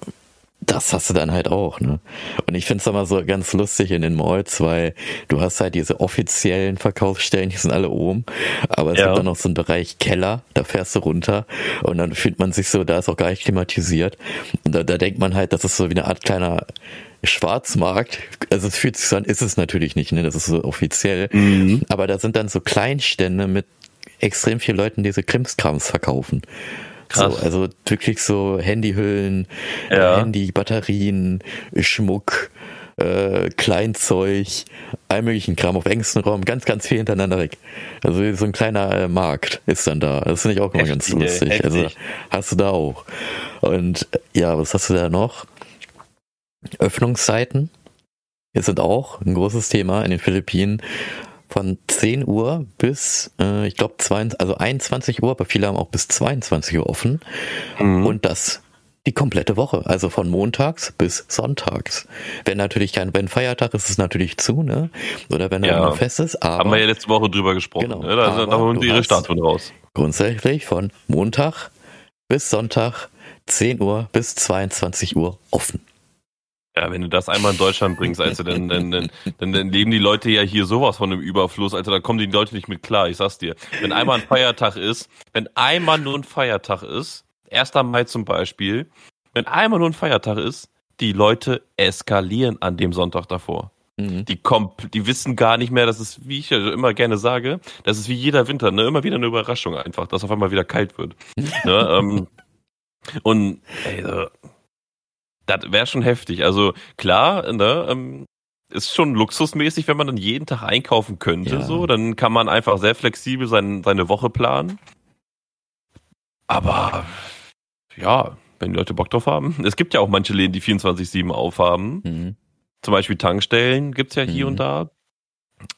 das hast du dann halt auch, ne? Und ich finde es immer so ganz lustig in den Malls, weil du hast halt diese offiziellen Verkaufsstellen, die sind alle oben, aber es ja. gibt dann noch so einen Bereich Keller, da fährst du runter und dann fühlt man sich so, da ist auch gar nicht klimatisiert. Und da, da denkt man halt, das ist so wie eine Art kleiner Schwarzmarkt, also es fühlt sich so an, ist es natürlich nicht, ne? Das ist so offiziell. Mhm. Aber da sind dann so Kleinstände mit extrem vielen Leuten, die so Krimskrams verkaufen. Krass. So, also wirklich so Handyhüllen, ja. Handybatterien, Schmuck, äh, Kleinzeug, all möglichen Kram auf engstem Raum, ganz, ganz viel hintereinander weg. Also so ein kleiner äh, Markt ist dann da. Das finde ich auch immer ganz lustig. Also hast du da auch. Und ja, was hast du da noch? Öffnungszeiten sind auch ein großes Thema in den Philippinen. Von 10 Uhr bis, äh, ich glaube, also 21 Uhr, aber viele haben auch bis 22 Uhr offen. Mhm. Und das die komplette Woche, also von montags bis sonntags. Wenn natürlich kein, wenn Feiertag ist, ist es natürlich zu, ne? Oder wenn ja. ein Fest ist. Aber, Haben wir ja letzte Woche drüber gesprochen. Genau, ne? Da, da holen sie ihre Statuen raus. Grundsätzlich von Montag bis Sonntag 10 Uhr bis 22 Uhr offen. Ja, wenn du das einmal in Deutschland bringst, also dann, dann, dann, dann, dann leben die Leute ja hier sowas von einem Überfluss, also da kommen die Leute nicht mit klar, ich sag's dir. Wenn einmal ein Feiertag ist, wenn einmal nur ein Feiertag ist, 1. Mai zum Beispiel, wenn einmal nur ein Feiertag ist, die Leute eskalieren an dem Sonntag davor. Mhm. Die, kommt, die wissen gar nicht mehr, dass es, wie ich ja immer gerne sage, das ist wie jeder Winter, ne? immer wieder eine Überraschung einfach, dass auf einmal wieder kalt wird. ne? ähm, und ey, das wäre schon heftig. Also klar, ne, ähm, ist schon luxusmäßig, wenn man dann jeden Tag einkaufen könnte. Ja. So, dann kann man einfach sehr flexibel sein, seine Woche planen. Aber ja, wenn die Leute Bock drauf haben. Es gibt ja auch manche Läden, die 24-7 aufhaben. Mhm. Zum Beispiel Tankstellen gibt's ja hier mhm. und da.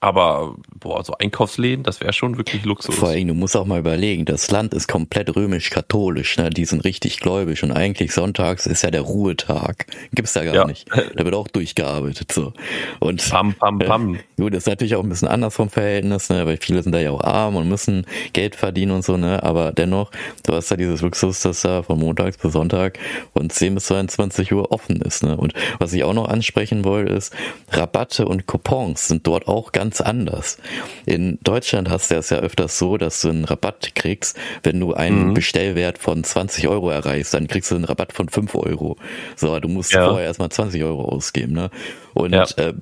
Aber boah, so Einkaufsläden, das wäre schon wirklich Luxus. Vor allem, du musst auch mal überlegen, das Land ist komplett römisch-katholisch, ne? Die sind richtig gläubig und eigentlich sonntags ist ja der Ruhetag. Gibt's da gar ja. nicht. Da wird auch durchgearbeitet so. Und pam, pam, pam. Äh, gut, das ist natürlich auch ein bisschen anders vom Verhältnis, ne? Weil viele sind da ja auch arm und müssen Geld verdienen und so, ne? Aber dennoch, du hast da dieses Luxus, dass da von montags bis Sonntag von 10 bis 22 Uhr offen ist, ne? Und was ich auch noch ansprechen wollte, ist, Rabatte und Coupons sind dort auch ganz anders. In Deutschland hast du es ja öfters so, dass du einen Rabatt kriegst, wenn du einen mhm. Bestellwert von 20 Euro erreichst, dann kriegst du einen Rabatt von 5 Euro. So, du musst ja. vorher erstmal 20 Euro ausgeben, ne? Und ja. äh,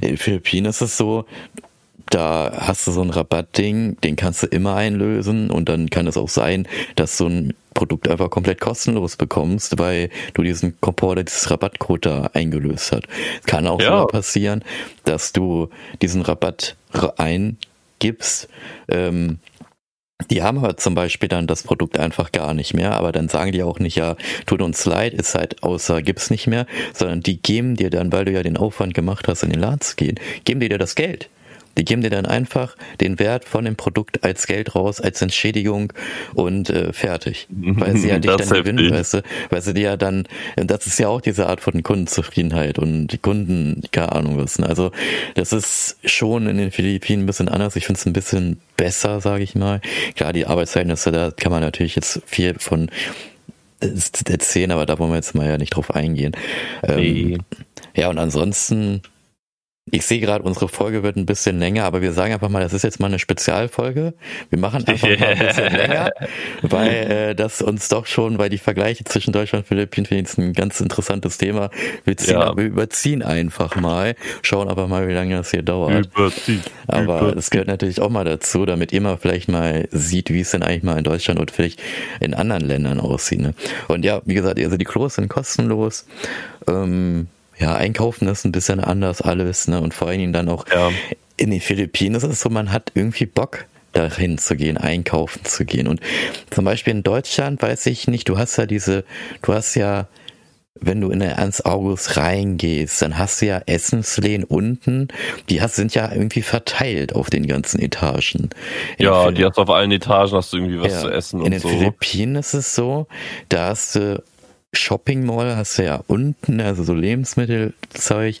in den Philippinen ist es so, da hast du so ein Rabattding, den kannst du immer einlösen und dann kann es auch sein, dass so ein Produkt einfach komplett kostenlos bekommst, weil du diesen Komport, dieses Rabattcode da eingelöst hast. Kann auch ja. passieren, dass du diesen Rabatt eingibst, ähm, die haben aber zum Beispiel dann das Produkt einfach gar nicht mehr, aber dann sagen die auch nicht, ja, tut uns leid, ist halt außer gibt's nicht mehr, sondern die geben dir dann, weil du ja den Aufwand gemacht hast, in den Laden zu gehen, geben die dir das Geld. Die geben dir dann einfach den Wert von dem Produkt als Geld raus, als Entschädigung und äh, fertig. Weil sie ja dich dann gewinnen, weißt du, weil sie dir ja dann, das ist ja auch diese Art von Kundenzufriedenheit und die Kunden, keine Ahnung was. Ne? Also das ist schon in den Philippinen ein bisschen anders. Ich finde es ein bisschen besser, sage ich mal. Klar, die Arbeitsverhältnisse, da kann man natürlich jetzt viel von erzählen, aber da wollen wir jetzt mal ja nicht drauf eingehen. Ähm, nee. Ja, und ansonsten ich sehe gerade, unsere Folge wird ein bisschen länger, aber wir sagen einfach mal, das ist jetzt mal eine Spezialfolge. Wir machen einfach mal ein bisschen länger, weil äh, das uns doch schon, weil die Vergleiche zwischen Deutschland und Philippinen finde ich ein ganz interessantes Thema. Wir, ziehen, ja. wir überziehen einfach mal, schauen aber mal, wie lange das hier dauert. Überziehen. Aber es gehört natürlich auch mal dazu, damit ihr mal vielleicht mal sieht, wie es denn eigentlich mal in Deutschland und vielleicht in anderen Ländern aussieht. Ne? Und ja, wie gesagt, also die Klos sind kostenlos. Ähm, ja, einkaufen ist ein bisschen anders alles, ne? Und vor allen Dingen dann auch ja. in den Philippinen ist es so, man hat irgendwie Bock dahin zu gehen, einkaufen zu gehen. Und zum Beispiel in Deutschland weiß ich nicht, du hast ja diese, du hast ja, wenn du in der Ernst August reingehst, dann hast du ja Essensläden unten, die hast, sind ja irgendwie verteilt auf den ganzen Etagen. In ja, die hast auf allen Etagen hast du irgendwie was ja, zu essen und so. In den Philippinen ist es so, da hast du Shopping Mall hast du ja unten, also so Lebensmittelzeug.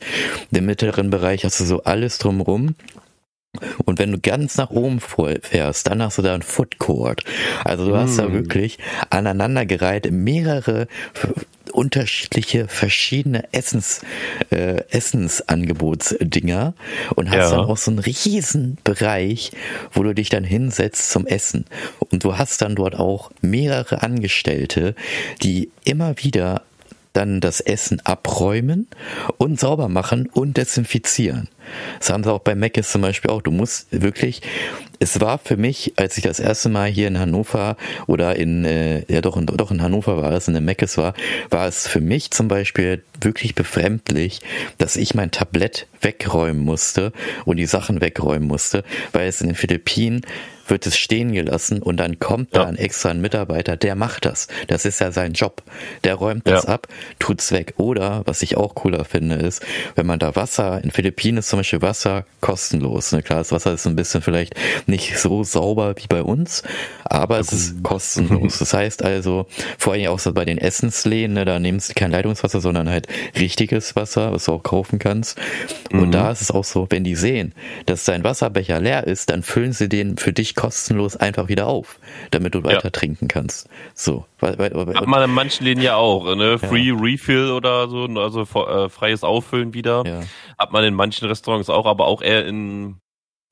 Im mittleren Bereich hast du so alles drumrum. Und wenn du ganz nach oben fährst, dann hast du da einen Food Court. Also du hast mm. da wirklich aneinandergereiht mehrere unterschiedliche verschiedene Essens, äh, Essensangebotsdinger und hast ja. dann auch so einen riesen Bereich, wo du dich dann hinsetzt zum Essen. Und du hast dann dort auch mehrere Angestellte, die immer wieder dann das Essen abräumen und sauber machen und desinfizieren. Das haben sie auch bei Mc's zum Beispiel auch. Du musst wirklich, es war für mich, als ich das erste Mal hier in Hannover oder in, äh, ja doch, in, doch in Hannover war es, in der Mc's war, war es für mich zum Beispiel wirklich befremdlich, dass ich mein Tablett wegräumen musste und die Sachen wegräumen musste, weil es in den Philippinen wird es stehen gelassen und dann kommt ja. da ein extra Mitarbeiter, der macht das. Das ist ja sein Job. Der räumt das ja. ab, tut's weg. Oder, was ich auch cooler finde, ist, wenn man da Wasser, in Philippinen ist zum Beispiel Wasser kostenlos. Ne? Klar, das Wasser ist ein bisschen vielleicht nicht so sauber wie bei uns, aber es ist kostenlos. Das heißt also, vor allem auch so bei den Essensläden, ne, da nimmst du kein Leitungswasser, sondern halt richtiges Wasser, was du auch kaufen kannst. Und mhm. da ist es auch so, wenn die sehen, dass dein Wasserbecher leer ist, dann füllen sie den für dich kostenlos einfach wieder auf, damit du weiter ja. trinken kannst. So. Hat man in manchen Läden ja auch, ne? Free ja. Refill oder so, also äh, freies Auffüllen wieder. Ja. Hat man in manchen Restaurants auch, aber auch eher in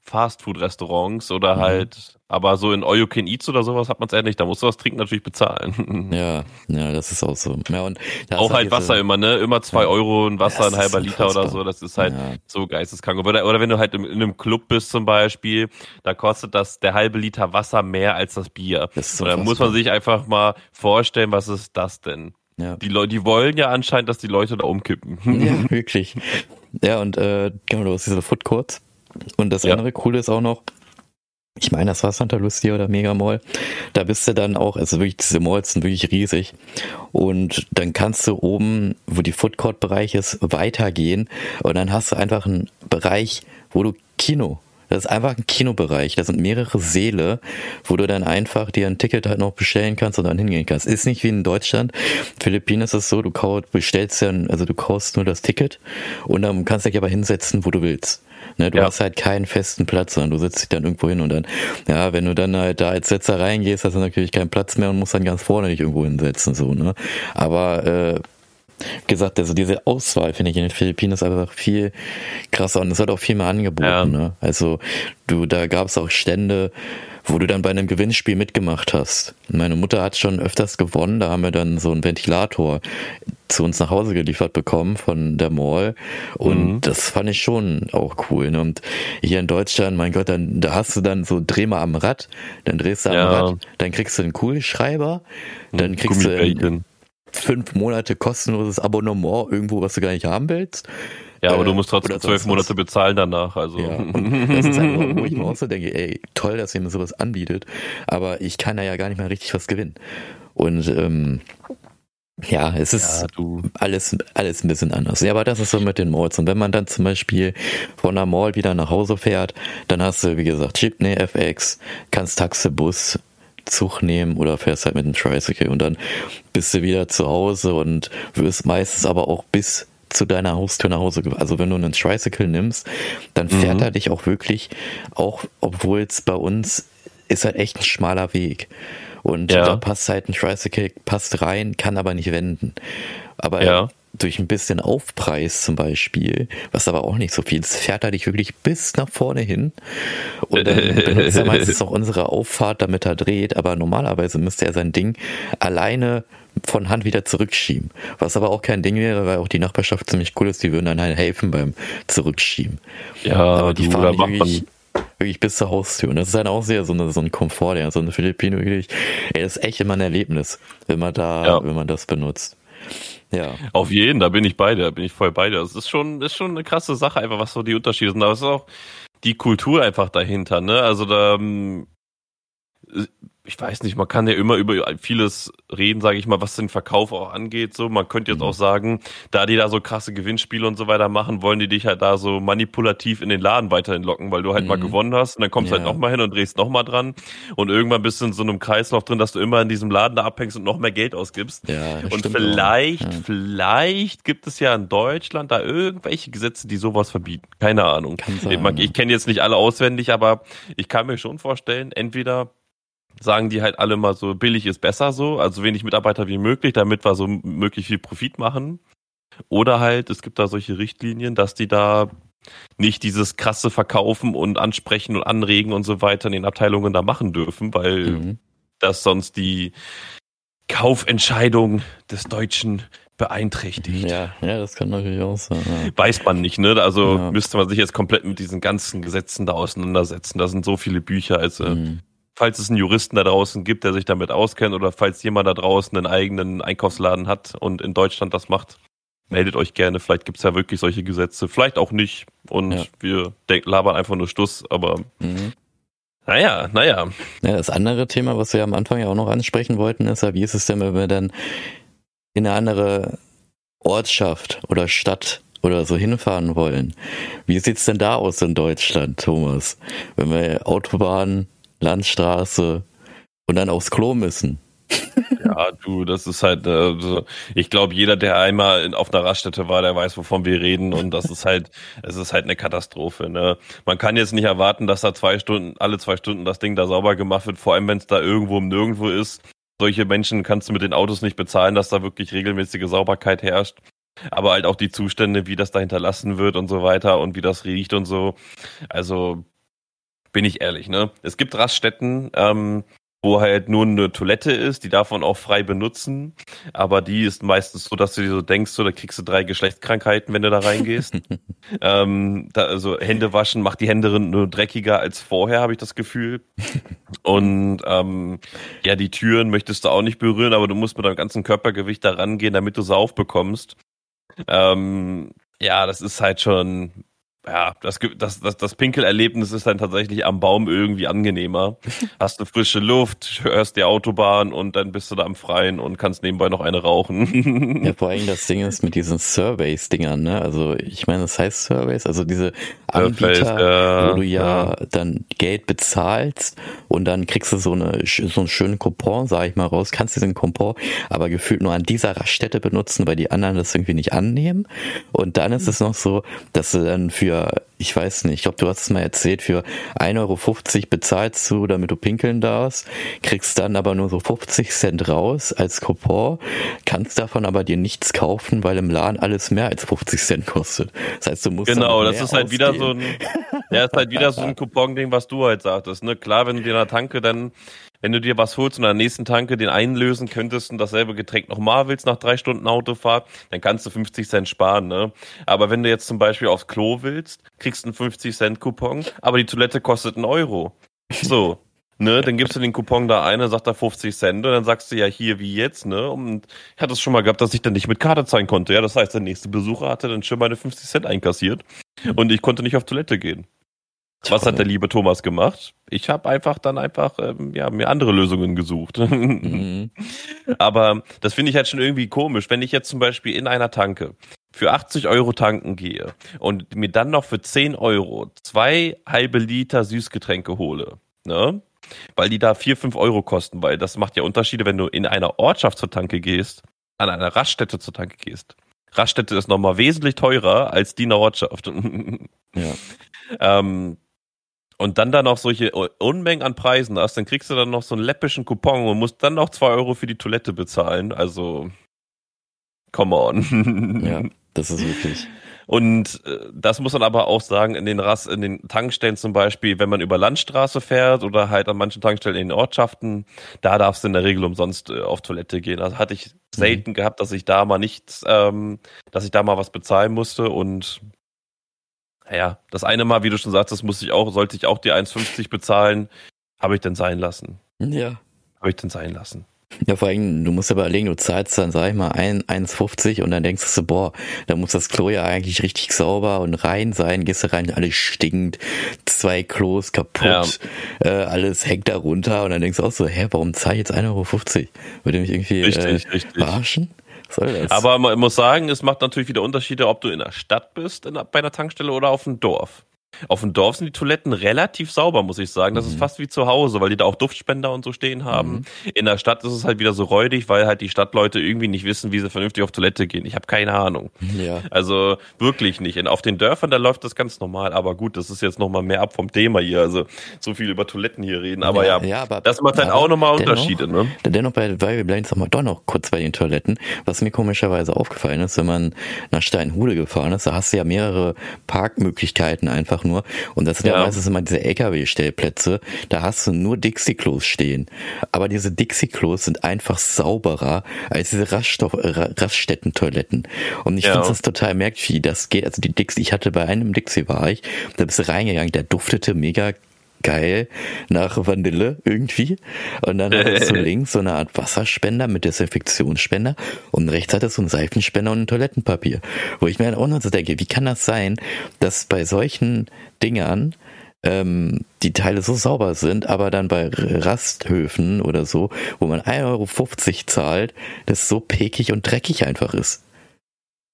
Fastfood-Restaurants oder mhm. halt, aber so in All You Can Eats oder sowas hat man es eher nicht. Da musst du das Trinken natürlich bezahlen. Ja, ja, das ist auch so. Ja, und auch halt Wasser diese, immer, ne? Immer zwei ja. Euro ein Wasser, ein halber Liter oder so. Das ist halt ja. so geisteskrank. Oder, oder wenn du halt in, in, einem Club bist zum Beispiel, da kostet das der halbe Liter Wasser mehr als das Bier. Das so und dann muss man sich einfach mal vorstellen, was ist das denn? Ja. Die Leute, die wollen ja anscheinend, dass die Leute da umkippen. Ja, wirklich. Ja, und äh, genau, du hast diese Food Courts und das ja. andere Coole ist auch noch, ich meine, das war Santa Lucia oder Mega Mall. Da bist du dann auch, also wirklich, diese Malls sind wirklich riesig. Und dann kannst du oben, wo die Food Court Bereich ist, weitergehen. Und dann hast du einfach einen Bereich, wo du Kino das ist einfach ein Kinobereich. Da sind mehrere Säle, wo du dann einfach dir ein Ticket halt noch bestellen kannst und dann hingehen kannst. Ist nicht wie in Deutschland. Philippinen ist es so, du bestellst ja, also du kaufst nur das Ticket und dann kannst du dich aber hinsetzen, wo du willst. Ne, du ja. hast halt keinen festen Platz, sondern du setzt dich dann irgendwo hin und dann, ja, wenn du dann halt da als Setzer reingehst, hast du natürlich keinen Platz mehr und musst dann ganz vorne dich irgendwo hinsetzen, so, ne. Aber, äh, gesagt, also diese Auswahl finde ich in den Philippinen ist einfach viel krasser und es wird auch viel mehr angeboten. Ja. Ne? Also du, da gab es auch Stände, wo du dann bei einem Gewinnspiel mitgemacht hast. Meine Mutter hat schon öfters gewonnen, da haben wir dann so einen Ventilator zu uns nach Hause geliefert bekommen von der Mall und mhm. das fand ich schon auch cool. Ne? Und hier in Deutschland, mein Gott, dann da hast du dann so dreh mal am Rad, dann drehst du am ja. Rad, dann kriegst du einen Kugelschreiber, dann kriegst du einen, fünf Monate kostenloses Abonnement irgendwo, was du gar nicht haben willst. Ja, aber äh, du musst trotzdem zwölf Monate bezahlen danach. Also. Ja, das ist einfach, wo ich mir auch so denke, ey, toll, dass ihr mir sowas anbietet, aber ich kann da ja gar nicht mal richtig was gewinnen. Und ähm, ja, es ist ja, alles, alles ein bisschen anders. Ja, aber das ist so mit den Malls. Und wenn man dann zum Beispiel von der Mall wieder nach Hause fährt, dann hast du, wie gesagt, Chipney FX, kannst Taxi, Bus, Zug nehmen oder fährst halt mit dem Tricycle und dann bist du wieder zu Hause und wirst meistens aber auch bis zu deiner Haustür nach Hause. Also wenn du einen Tricycle nimmst, dann fährt mhm. er dich auch wirklich, auch obwohl es bei uns ist halt echt ein schmaler Weg. Und ja. da passt halt ein Tricycle, passt rein, kann aber nicht wenden. Aber ja durch ein bisschen Aufpreis zum Beispiel, was aber auch nicht so viel ist, fährt er dich wirklich bis nach vorne hin. Und dann benutzt er meistens auch unsere Auffahrt, damit er dreht, aber normalerweise müsste er sein Ding alleine von Hand wieder zurückschieben. Was aber auch kein Ding wäre, weil auch die Nachbarschaft ziemlich cool ist, die würden dann halt helfen beim Zurückschieben. Ja, aber die du, fahren wirklich, wirklich bis zur Haustür. Und das ist dann auch sehr so, eine, so ein Komfort, ja, so eine Philippine wirklich, ey, das ist echt immer ein Erlebnis, wenn man da, ja. wenn man das benutzt. Ja. Auf jeden, da bin ich bei dir, da bin ich voll bei dir. Das ist schon, ist schon eine krasse Sache, einfach was so die Unterschiede sind. Aber es ist auch die Kultur einfach dahinter, ne? Also da, ähm, ich weiß nicht, man kann ja immer über vieles reden, sage ich mal, was den Verkauf auch angeht. So, man könnte jetzt mhm. auch sagen, da die da so krasse Gewinnspiele und so weiter machen, wollen die dich halt da so manipulativ in den Laden weiterhin locken, weil du halt mhm. mal gewonnen hast und dann kommst du halt ja. halt nochmal hin und drehst nochmal dran und irgendwann bist du in so einem Kreislauf drin, dass du immer in diesem Laden da abhängst und noch mehr Geld ausgibst. Ja, und vielleicht, ja. vielleicht gibt es ja in Deutschland da irgendwelche Gesetze, die sowas verbieten. Keine Ahnung. Sein, ich, ich kenne jetzt nicht alle auswendig, aber ich kann mir schon vorstellen, entweder sagen die halt alle mal so, billig ist besser so, also wenig Mitarbeiter wie möglich, damit wir so möglich viel Profit machen. Oder halt, es gibt da solche Richtlinien, dass die da nicht dieses krasse Verkaufen und Ansprechen und Anregen und so weiter in den Abteilungen da machen dürfen, weil mhm. das sonst die Kaufentscheidung des deutschen beeinträchtigt. Ja, ja, das kann natürlich auch sein. Ja. Weiß man nicht, ne? Also ja. müsste man sich jetzt komplett mit diesen ganzen Gesetzen da auseinandersetzen. Da sind so viele Bücher. Also, mhm. Falls es einen Juristen da draußen gibt, der sich damit auskennt, oder falls jemand da draußen einen eigenen Einkaufsladen hat und in Deutschland das macht, meldet euch gerne. Vielleicht gibt es ja wirklich solche Gesetze, vielleicht auch nicht. Und ja. wir labern einfach nur Stuss, aber mhm. naja, naja. Ja, das andere Thema, was wir am Anfang ja auch noch ansprechen wollten, ist ja, wie ist es denn, wenn wir dann in eine andere Ortschaft oder Stadt oder so hinfahren wollen. Wie sieht's denn da aus in Deutschland, Thomas? Wenn wir Autobahn, Landstraße und dann aufs Klo müssen. Ja, du, das ist halt, also ich glaube, jeder, der einmal auf einer Raststätte war, der weiß, wovon wir reden und das ist halt, es ist halt eine Katastrophe. Ne? Man kann jetzt nicht erwarten, dass da zwei Stunden, alle zwei Stunden das Ding da sauber gemacht wird, vor allem wenn es da irgendwo im Nirgendwo ist solche Menschen kannst du mit den Autos nicht bezahlen, dass da wirklich regelmäßige Sauberkeit herrscht. Aber halt auch die Zustände, wie das da hinterlassen wird und so weiter und wie das riecht und so. Also bin ich ehrlich, ne? Es gibt Raststätten, ähm, wo halt nur eine Toilette ist, die darf man auch frei benutzen, aber die ist meistens so, dass du dir so denkst, so, da kriegst du drei Geschlechtskrankheiten, wenn du da reingehst. ähm, da, also Hände waschen macht die Hände nur dreckiger als vorher, habe ich das Gefühl. Und ähm, ja, die Türen möchtest du auch nicht berühren, aber du musst mit deinem ganzen Körpergewicht da rangehen, damit du sie aufbekommst. Ähm, ja, das ist halt schon ja, das, das, das, das Pinkelerlebnis ist dann tatsächlich am Baum irgendwie angenehmer. Hast du frische Luft, hörst die Autobahn und dann bist du da am Freien und kannst nebenbei noch eine rauchen. ja, vor allem das Ding ist mit diesen Surveys-Dingern, ne? Also ich meine, das heißt Surveys, also diese Anbieter, Surface, ja, wo du ja, ja, dann Geld bezahlst und dann kriegst du so eine so einen schönen Coupon, sag ich mal, raus, kannst diesen Coupon aber gefühlt nur an dieser Raststätte benutzen, weil die anderen das irgendwie nicht annehmen. Und dann ist es noch so, dass du dann für ich weiß nicht, ich glaube, du hast es mal erzählt, für 1,50 Euro bezahlst du, damit du pinkeln darfst, kriegst dann aber nur so 50 Cent raus als Coupon, kannst davon aber dir nichts kaufen, weil im Laden alles mehr als 50 Cent kostet. Das heißt, du musst Genau, das ist halt wieder so ein, ja, ist halt wieder so ein Coupon-Ding, was du halt sagtest, ne? Klar, wenn du dir in der Tanke dann wenn du dir was holst und an der nächsten Tanke den einlösen könntest und dasselbe Getränk nochmal willst nach drei Stunden Autofahrt, dann kannst du 50 Cent sparen, ne? Aber wenn du jetzt zum Beispiel aufs Klo willst, kriegst du einen 50 Cent Coupon, aber die Toilette kostet einen Euro. So. Ne, dann gibst du den Coupon da ein, dann sagt er 50 Cent und dann sagst du ja hier wie jetzt, ne? Und ich hatte es schon mal gehabt, dass ich dann nicht mit Karte zahlen konnte. Ja, das heißt, der nächste Besucher hatte dann schon meine 50 Cent einkassiert und ich konnte nicht auf Toilette gehen. Was hat der liebe Thomas gemacht? Ich habe einfach dann einfach ähm, ja, mir andere Lösungen gesucht. Mhm. Aber das finde ich halt schon irgendwie komisch, wenn ich jetzt zum Beispiel in einer Tanke für 80 Euro tanken gehe und mir dann noch für 10 Euro zwei halbe Liter Süßgetränke hole, ne? Weil die da 4, 5 Euro kosten, weil das macht ja Unterschiede, wenn du in einer Ortschaft zur Tanke gehst, an einer Raststätte zur Tanke gehst. Raststätte ist nochmal wesentlich teurer als die in der Ortschaft. ja. ähm, und dann da noch solche Unmengen an Preisen hast, dann kriegst du dann noch so einen läppischen Coupon und musst dann noch zwei Euro für die Toilette bezahlen. Also, come on. Ja, das ist wirklich. Und äh, das muss man aber auch sagen, in den Ras in den Tankstellen zum Beispiel, wenn man über Landstraße fährt oder halt an manchen Tankstellen in den Ortschaften, da darfst du in der Regel umsonst äh, auf Toilette gehen. Also hatte ich selten mhm. gehabt, dass ich da mal nichts, ähm, dass ich da mal was bezahlen musste und ja, das eine Mal, wie du schon sagst, das musste ich auch, sollte ich auch die 1,50 bezahlen, habe ich dann sein lassen. Ja. Habe ich dann sein lassen. Ja, vor allem, du musst aber überlegen, du zahlst dann, sag ich mal, 1,50 und dann denkst du so, boah, da muss das Klo ja eigentlich richtig sauber und rein sein, gehst du rein, alles stinkt, zwei Klos kaputt, ja. äh, alles hängt da runter und dann denkst du auch so, hä, warum zahl ich jetzt 1,50 Euro? Würde mich irgendwie richtig, äh, richtig. verarschen? Soll das? Aber man muss sagen, es macht natürlich wieder Unterschiede, ob du in der Stadt bist, in, bei einer Tankstelle oder auf dem Dorf. Auf dem Dorf sind die Toiletten relativ sauber, muss ich sagen. Das mhm. ist fast wie zu Hause, weil die da auch Duftspender und so stehen haben. Mhm. In der Stadt ist es halt wieder so räudig, weil halt die Stadtleute irgendwie nicht wissen, wie sie vernünftig auf Toilette gehen. Ich habe keine Ahnung. Ja. Also wirklich nicht. Und auf den Dörfern, da läuft das ganz normal. Aber gut, das ist jetzt nochmal mehr ab vom Thema hier. Also so viel über Toiletten hier reden. Aber ja, ja, ja aber, das macht halt auch nochmal Unterschiede. ne? Dennoch, bei, weil wir bleiben jetzt mal doch noch kurz bei den Toiletten. Was mir komischerweise aufgefallen ist, wenn man nach Steinhude gefahren ist, da hast du ja mehrere Parkmöglichkeiten einfach nur. Und das sind ja, ja meistens immer diese LKW-Stellplätze. Da hast du nur Dixie-Klos stehen. Aber diese Dixie-Klos sind einfach sauberer als diese Raststoff, Raststätten-Toiletten. Und ich ja. finde das total merkwürdig, wie das geht. Also die Dixie, ich hatte bei einem Dixie war ich, da bist du reingegangen, der duftete mega geil nach Vanille irgendwie. Und dann hast du links so eine Art Wasserspender mit Desinfektionsspender und rechts hat es so einen Seifenspender und ein Toilettenpapier. Wo ich mir dann auch noch so denke, wie kann das sein, dass bei solchen Dingern ähm, die Teile so sauber sind, aber dann bei Rasthöfen oder so, wo man 1,50 Euro zahlt, das so pekig und dreckig einfach ist.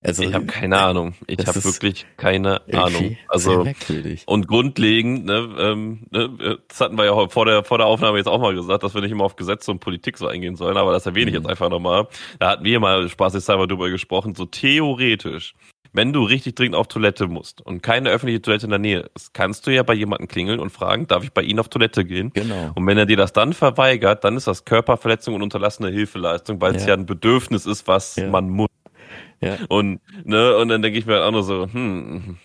Also, ich habe keine Ahnung. Ich habe wirklich keine Ahnung. Also und grundlegend, ne, ähm, ne, das hatten wir ja vor der vor der Aufnahme jetzt auch mal gesagt, dass wir nicht immer auf Gesetze und Politik so eingehen sollen, aber das erwähne ich jetzt mhm. einfach nochmal. Da hatten wir mal spaßeshalber drüber gesprochen. So theoretisch, wenn du richtig dringend auf Toilette musst und keine öffentliche Toilette in der Nähe ist, kannst du ja bei jemandem klingeln und fragen, darf ich bei Ihnen auf Toilette gehen? Genau. Und wenn er dir das dann verweigert, dann ist das Körperverletzung und unterlassene Hilfeleistung, weil es ja. ja ein Bedürfnis ist, was ja. man muss. Ja. Und, ne, und dann denke ich mir halt auch nur so, hm.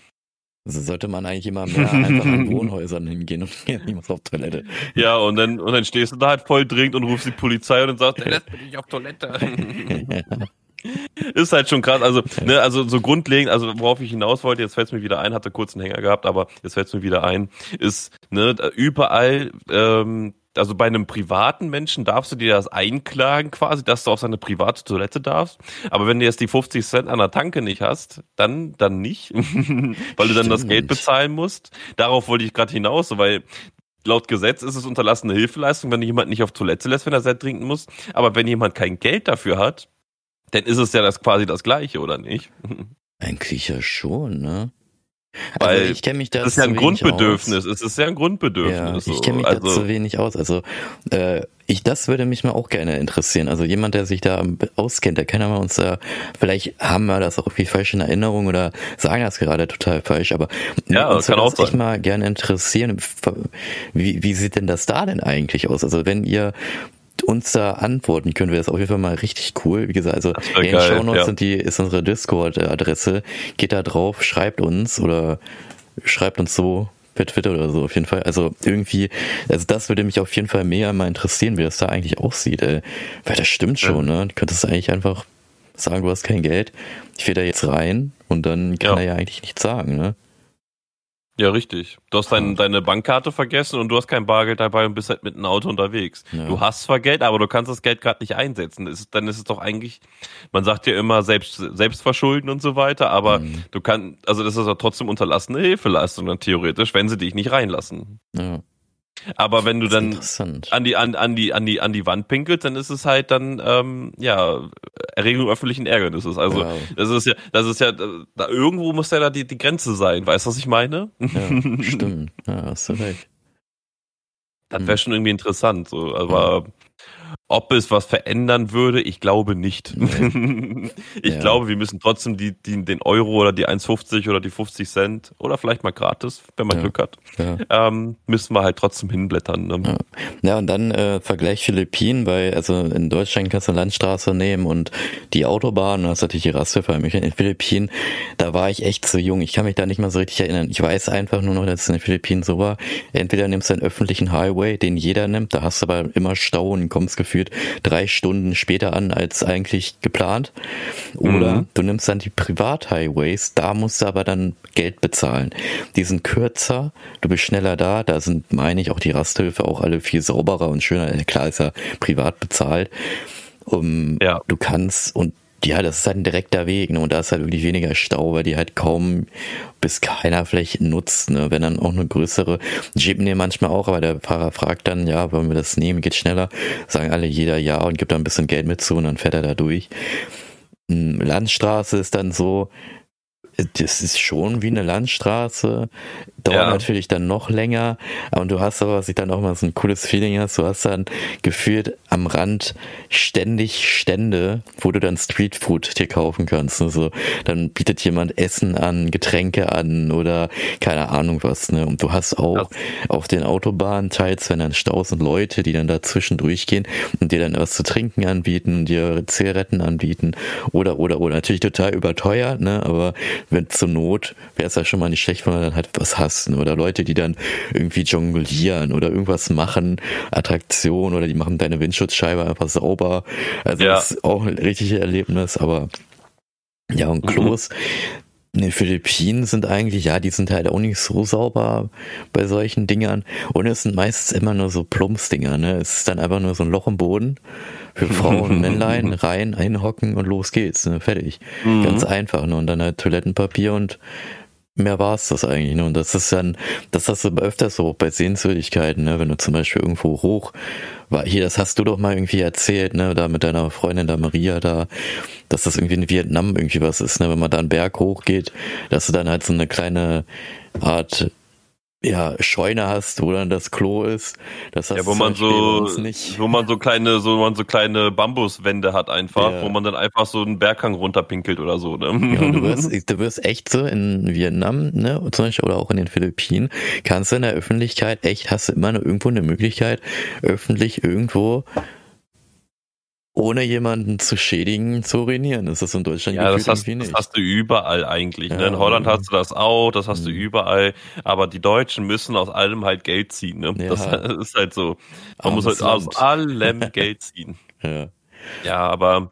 Also sollte man eigentlich immer mehr einfach an Wohnhäusern hingehen und niemand auf Toilette. Ja, und dann, und dann stehst du da halt voll dringend und rufst die Polizei und dann sagst, der lässt mich nicht auf Toilette. Ist halt schon krass. Also, ne, also so grundlegend, also worauf ich hinaus wollte, jetzt fällt es mir wieder ein, hatte kurz einen Hänger gehabt, aber jetzt fällt es mir wieder ein, ist, ne, überall ähm, also bei einem privaten Menschen darfst du dir das einklagen quasi, dass du auf seine private Toilette darfst. Aber wenn du jetzt die 50 Cent an der Tanke nicht hast, dann, dann nicht, weil du dann das Geld bezahlen musst. Darauf wollte ich gerade hinaus, weil laut Gesetz ist es unterlassene Hilfeleistung, wenn jemand nicht auf Toilette lässt, wenn er sehr trinken muss. Aber wenn jemand kein Geld dafür hat, dann ist es ja das quasi das Gleiche, oder nicht? Eigentlich ja schon, ne? Weil also ich kenne mich da das ist ja ein Grundbedürfnis. Es ist ja ein Grundbedürfnis. Ja, ich kenne mich also, da zu wenig aus. Also äh, ich, das würde mich mal auch gerne interessieren. Also jemand, der sich da auskennt, der kann ja mal uns da, vielleicht haben wir das auch irgendwie falsch in Erinnerung oder sagen das gerade total falsch, aber ja, uns kann würde das mal gerne interessieren. Wie, wie sieht denn das da denn eigentlich aus? Also wenn ihr uns da antworten können, wäre das auf jeden Fall mal richtig cool. Wie gesagt, also in den Show Notes ja. sind die, ist unsere Discord-Adresse. Geht da drauf, schreibt uns oder schreibt uns so per Twitter oder so auf jeden Fall. Also irgendwie, also das würde mich auf jeden Fall mehr mal interessieren, wie das da eigentlich aussieht. Ey. Weil das stimmt schon, ja. ne? Du könntest eigentlich einfach sagen, du hast kein Geld, ich will da jetzt rein und dann kann ja. er ja eigentlich nichts sagen, ne? Ja, richtig. Du hast dein, deine Bankkarte vergessen und du hast kein Bargeld dabei und bist halt mit einem Auto unterwegs. Ja. Du hast zwar Geld, aber du kannst das Geld gerade nicht einsetzen. Ist, dann ist es doch eigentlich, man sagt ja immer selbst, selbst verschulden und so weiter, aber mhm. du kannst, also das ist ja trotzdem unterlassene Hilfeleistung dann theoretisch, wenn sie dich nicht reinlassen. Ja. Aber wenn du dann an die, an, an, die, an, die, an die Wand pinkelst, dann ist es halt dann, ähm, ja, Erregung öffentlichen Ärgernisses. Also, wow. das ist ja, das ist ja, da, irgendwo muss ja da die, die Grenze sein. Weißt du, was ich meine? Ja, stimmt. Ja, hast du recht. Das wäre hm. schon irgendwie interessant, so, aber, ja. Ob es was verändern würde, ich glaube nicht. Nee. ich ja. glaube, wir müssen trotzdem die, die, den Euro oder die 1,50 oder die 50 Cent oder vielleicht mal gratis, wenn man ja. Glück hat, ja. ähm, müssen wir halt trotzdem hinblättern. Ne? Ja. und dann äh, Vergleich Philippinen, weil also in Deutschland kannst du eine Landstraße nehmen und die Autobahn, und hast natürlich die Rasthöfe. In den Philippinen, da war ich echt zu jung. Ich kann mich da nicht mal so richtig erinnern. Ich weiß einfach nur noch, dass es in den Philippinen so war. Entweder nimmst du einen öffentlichen Highway, den jeder nimmt, da hast du aber immer Stau und kommst gefühlt gefühlt drei Stunden später an als eigentlich geplant. Oder mhm. du nimmst dann die Privathighways, da musst du aber dann Geld bezahlen. Die sind kürzer, du bist schneller da, da sind, meine ich, auch die Rasthöfe auch alle viel sauberer und schöner. Klar ist ja privat bezahlt. Um, ja. Du kannst und ja, das ist halt ein direkter Weg, ne? Und da ist halt wirklich weniger Stau, weil die halt kaum bis keiner vielleicht nutzt, ne? Wenn dann auch eine größere Jeep nehmen manchmal auch, aber der Fahrer fragt dann, ja, wollen wir das nehmen, geht schneller, sagen alle jeder ja und gibt da ein bisschen Geld mit zu und dann fährt er da durch. Hm, Landstraße ist dann so, das ist schon wie eine Landstraße, dauert ja. natürlich dann noch länger, und du hast aber, was ich dann auch mal so ein cooles Feeling hast, du hast dann gefühlt am Rand ständig Stände, wo du dann Streetfood dir kaufen kannst. Also dann bietet jemand Essen an, Getränke an oder keine Ahnung was, ne? Und du hast auch das. auf den Autobahnen teils, wenn dann Staus und Leute, die dann dazwischen durchgehen und dir dann was zu trinken anbieten, dir Zigaretten anbieten oder oder oder natürlich total überteuert, ne? Aber wenn zur Not wäre es ja schon mal nicht schlecht, wenn man dann halt was hasst. Oder Leute, die dann irgendwie jonglieren oder irgendwas machen, Attraktion oder die machen deine Windschutzscheibe einfach sauber. Also ja. das ist auch ein richtiges Erlebnis, aber ja, und Klos, mhm. In den Philippinen sind eigentlich, ja, die sind halt auch nicht so sauber bei solchen Dingern. Und es sind meistens immer nur so Plumpsdinger, ne? Es ist dann einfach nur so ein Loch im Boden für Frauen und Männlein rein, einhocken und los geht's, ne? Fertig. Mhm. Ganz einfach, ne? Und dann halt Toilettenpapier und mehr war es das eigentlich. Ne? Und das ist dann, das hast du öfters so bei Sehenswürdigkeiten, ne? wenn du zum Beispiel irgendwo hoch war, hier, das hast du doch mal irgendwie erzählt, ne, da mit deiner Freundin da Maria da, dass das irgendwie in Vietnam irgendwie was ist, ne, wenn man da einen Berg hochgeht, dass du dann halt so eine kleine Art ja, Scheune hast, wo dann das Klo ist. Das ja, wo man so, wo man so kleine, so man so kleine Bambuswände hat einfach, ja. wo man dann einfach so einen Berghang runterpinkelt oder so. Ne? Ja, du wirst, du wirst echt so in Vietnam, ne, zum Beispiel oder auch in den Philippinen, kannst du in der Öffentlichkeit echt, hast du immer nur irgendwo eine Möglichkeit, öffentlich irgendwo ohne jemanden zu schädigen, zu urinieren. Das ist in Deutschland ja, das hast, nicht. das hast du überall eigentlich. Ja, ne? In Holland hast du das auch, das hast mhm. du überall. Aber die Deutschen müssen aus allem halt Geld ziehen. Ne? Ja. Das ist halt so. Man Armes muss halt Land. aus allem Geld ziehen. Ja. Ja, aber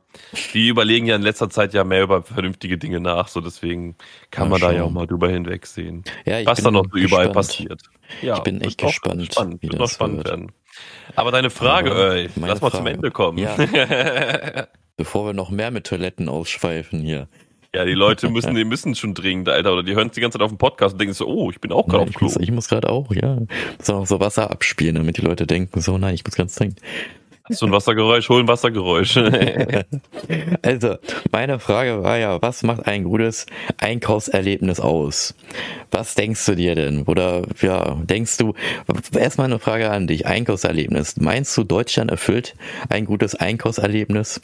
die überlegen ja in letzter Zeit ja mehr über vernünftige Dinge nach, so deswegen kann ja, man schon. da ja auch mal drüber hinwegsehen. Ja, was da noch so überall passiert. Ja, ich bin echt gespannt. Spannend, wie wird das spannend wird. werden. Aber deine Frage, ey, lass mal Frage. zum Ende kommen. Ja. Bevor wir noch mehr mit Toiletten ausschweifen hier. Ja, die Leute müssen, die müssen schon dringend, Alter. Oder die hören es die ganze Zeit auf dem Podcast und denken so, oh, ich bin auch gerade auf Klo. Muss, ich muss gerade auch, ja. Auch so Wasser abspielen, damit die Leute denken, so, nein, ich muss ganz dringend. So ein Wassergeräusch, hol ein Wassergeräusch. also, meine Frage war ja, was macht ein gutes Einkaufserlebnis aus? Was denkst du dir denn? Oder ja, denkst du, erstmal eine Frage an dich, Einkaufserlebnis. Meinst du, Deutschland erfüllt ein gutes Einkaufserlebnis?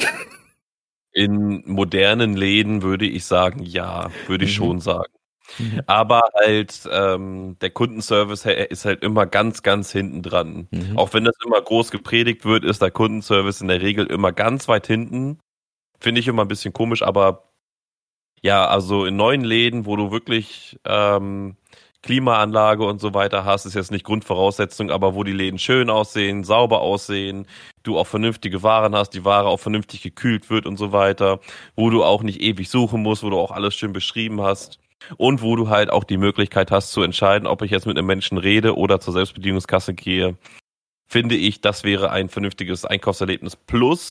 In modernen Läden würde ich sagen, ja, würde ich mhm. schon sagen. Mhm. Aber halt ähm, der Kundenservice ist halt immer ganz, ganz hinten dran. Mhm. Auch wenn das immer groß gepredigt wird, ist der Kundenservice in der Regel immer ganz weit hinten. Finde ich immer ein bisschen komisch, aber ja, also in neuen Läden, wo du wirklich ähm, Klimaanlage und so weiter hast, ist jetzt nicht Grundvoraussetzung, aber wo die Läden schön aussehen, sauber aussehen, du auch vernünftige Waren hast, die Ware auch vernünftig gekühlt wird und so weiter, wo du auch nicht ewig suchen musst, wo du auch alles schön beschrieben hast und wo du halt auch die Möglichkeit hast zu entscheiden, ob ich jetzt mit einem Menschen rede oder zur Selbstbedienungskasse gehe, finde ich, das wäre ein vernünftiges Einkaufserlebnis plus,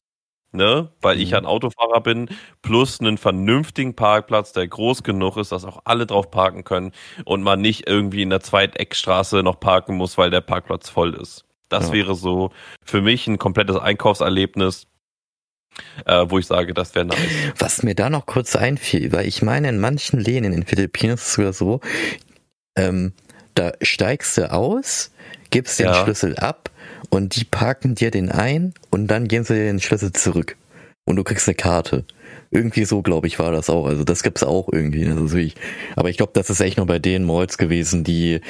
ne, weil mhm. ich ein Autofahrer bin, plus einen vernünftigen Parkplatz, der groß genug ist, dass auch alle drauf parken können und man nicht irgendwie in der Zweiteckstraße noch parken muss, weil der Parkplatz voll ist. Das ja. wäre so für mich ein komplettes Einkaufserlebnis, äh, wo ich sage, das wäre nice. Was mir da noch kurz einfiel, weil ich meine, in manchen Läden in den Philippinen ist es sogar so, ähm, da steigst du aus, gibst den ja. Schlüssel ab und die parken dir den ein und dann geben sie dir den Schlüssel zurück. Und du kriegst eine Karte. Irgendwie so, glaube ich, war das auch. Also das gibt's auch irgendwie. Also ich, aber ich glaube, das ist echt nur bei den Malls gewesen, die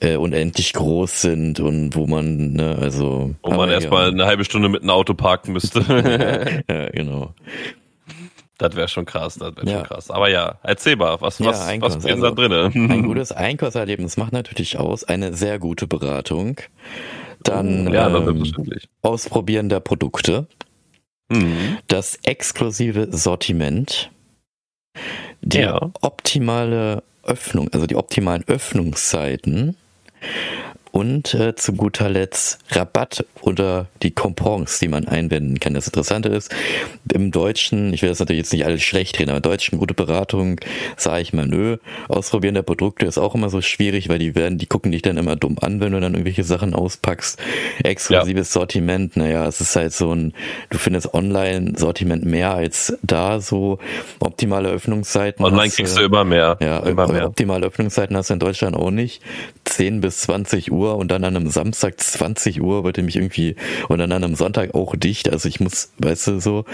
äh, unendlich groß sind und wo man, ne, also. Wo man erstmal ja. eine halbe Stunde mit einem Auto parken müsste. ja, genau. Das wäre schon krass, das wäre ja. schon krass. Aber ja, erzähl mal, was, ja, was, was ist also, da drin? Ein gutes Einkaufserlebnis macht natürlich aus eine sehr gute Beratung. Dann ja, ähm, Ausprobieren der Produkte. Mhm. Das exklusive Sortiment, die ja. optimale Öffnung, also die optimalen Öffnungszeiten und äh, zu guter Letzt Rabatt oder die Coupons, die man einwenden kann. Das Interessante ist, im Deutschen, ich will das natürlich jetzt nicht alles schlecht reden, aber im Deutschen gute Beratung, sage ich mal, nö. Ausprobieren der Produkte ist auch immer so schwierig, weil die werden, die gucken dich dann immer dumm an, wenn du dann irgendwelche Sachen auspackst. Exklusives ja. Sortiment, naja, es ist halt so ein, du findest Online-Sortiment mehr als da, so optimale Öffnungszeiten. Online hast, kriegst du immer mehr. Ja, immer mehr. optimale Öffnungszeiten hast du in Deutschland auch nicht. 10 bis 20 Uhr und dann an einem Samstag 20 Uhr wird mich irgendwie und dann an einem Sonntag auch dicht. Also ich muss, weißt du, so.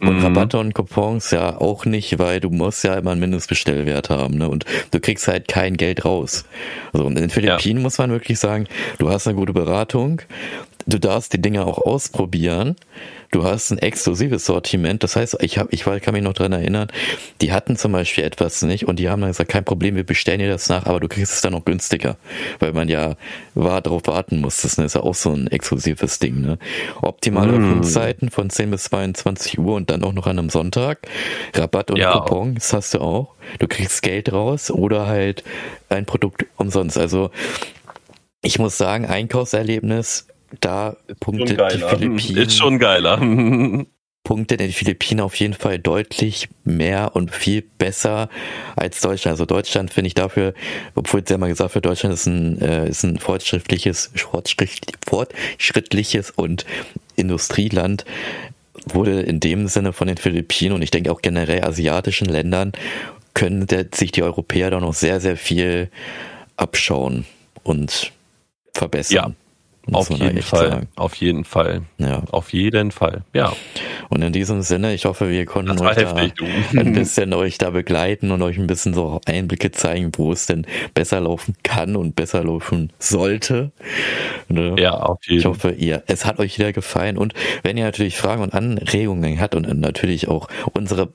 Und mhm. Rabatte und Coupons ja auch nicht, weil du musst ja immer einen Mindestbestellwert haben, ne? Und du kriegst halt kein Geld raus. Also in den Philippinen ja. muss man wirklich sagen, du hast eine gute Beratung, du darfst die Dinge auch ausprobieren du hast ein exklusives Sortiment. Das heißt, ich, hab, ich kann mich noch dran erinnern, die hatten zum Beispiel etwas nicht und die haben dann gesagt, kein Problem, wir bestellen dir das nach, aber du kriegst es dann noch günstiger, weil man ja war, darauf warten muss. Das ist ja auch so ein exklusives Ding. Ne? Optimale mm. Öffnungszeiten von 10 bis 22 Uhr und dann auch noch an einem Sonntag. Rabatt und ja. Coupon, das hast du auch. Du kriegst Geld raus oder halt ein Produkt umsonst. Also ich muss sagen, Einkaufserlebnis, da punktet die Philippinen. Ist schon geiler. punktet die Philippinen auf jeden Fall deutlich mehr und viel besser als Deutschland. Also Deutschland finde ich dafür, obwohl es ja mal gesagt wird, Deutschland ist ein, äh, ist ein fortschrittliches, fortschrittliches und Industrieland, wurde in dem Sinne von den Philippinen und ich denke auch generell asiatischen Ländern können der, sich die Europäer da noch sehr, sehr viel abschauen und verbessern. Ja. Auf jeden Fall. Sagen. Auf jeden Fall. Ja. Auf jeden Fall. Ja. Und in diesem Sinne, ich hoffe, wir konnten euch heftig, da ein bisschen euch da begleiten und euch ein bisschen so Einblicke zeigen, wo es denn besser laufen kann und besser laufen sollte. Ne? Ja, auf jeden Fall. Ich hoffe, ihr, es hat euch wieder gefallen. Und wenn ihr natürlich Fragen und Anregungen habt und natürlich auch unsere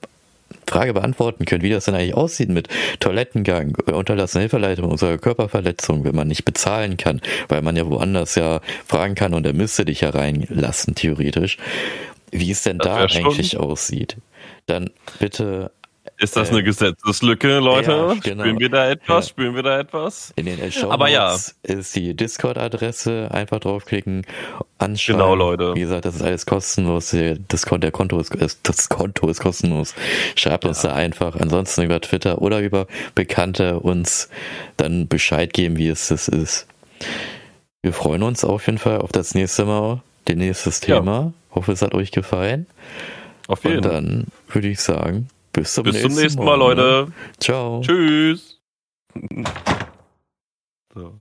Frage beantworten könnt, wie das denn eigentlich aussieht mit Toilettengang, unterlassene Hilfeleitung unserer Körperverletzung, wenn man nicht bezahlen kann, weil man ja woanders ja fragen kann und er müsste dich ja reinlassen, theoretisch. Wie es denn da eigentlich schon. aussieht, dann bitte ist das eine Gesetzeslücke, Leute? Ja, genau. Spüren wir da etwas? Ja. Spüren wir da etwas? In den Show Aber ja. ist die Discord-Adresse. Einfach draufklicken, anschauen. Genau, Leute. Wie gesagt, das ist alles kostenlos. Das, der Konto ist, das Konto ist kostenlos. Schreibt ja. uns da einfach. Ansonsten über Twitter oder über Bekannte uns dann Bescheid geben, wie es das ist. Wir freuen uns auf jeden Fall auf das nächste Mal, den nächstes Thema. Hoffe, es hat euch gefallen. Auf jeden Fall. Und dann würde ich sagen, bis zum, Bis nächsten, zum nächsten Mal, Mal, Leute. Ciao. Tschüss. so.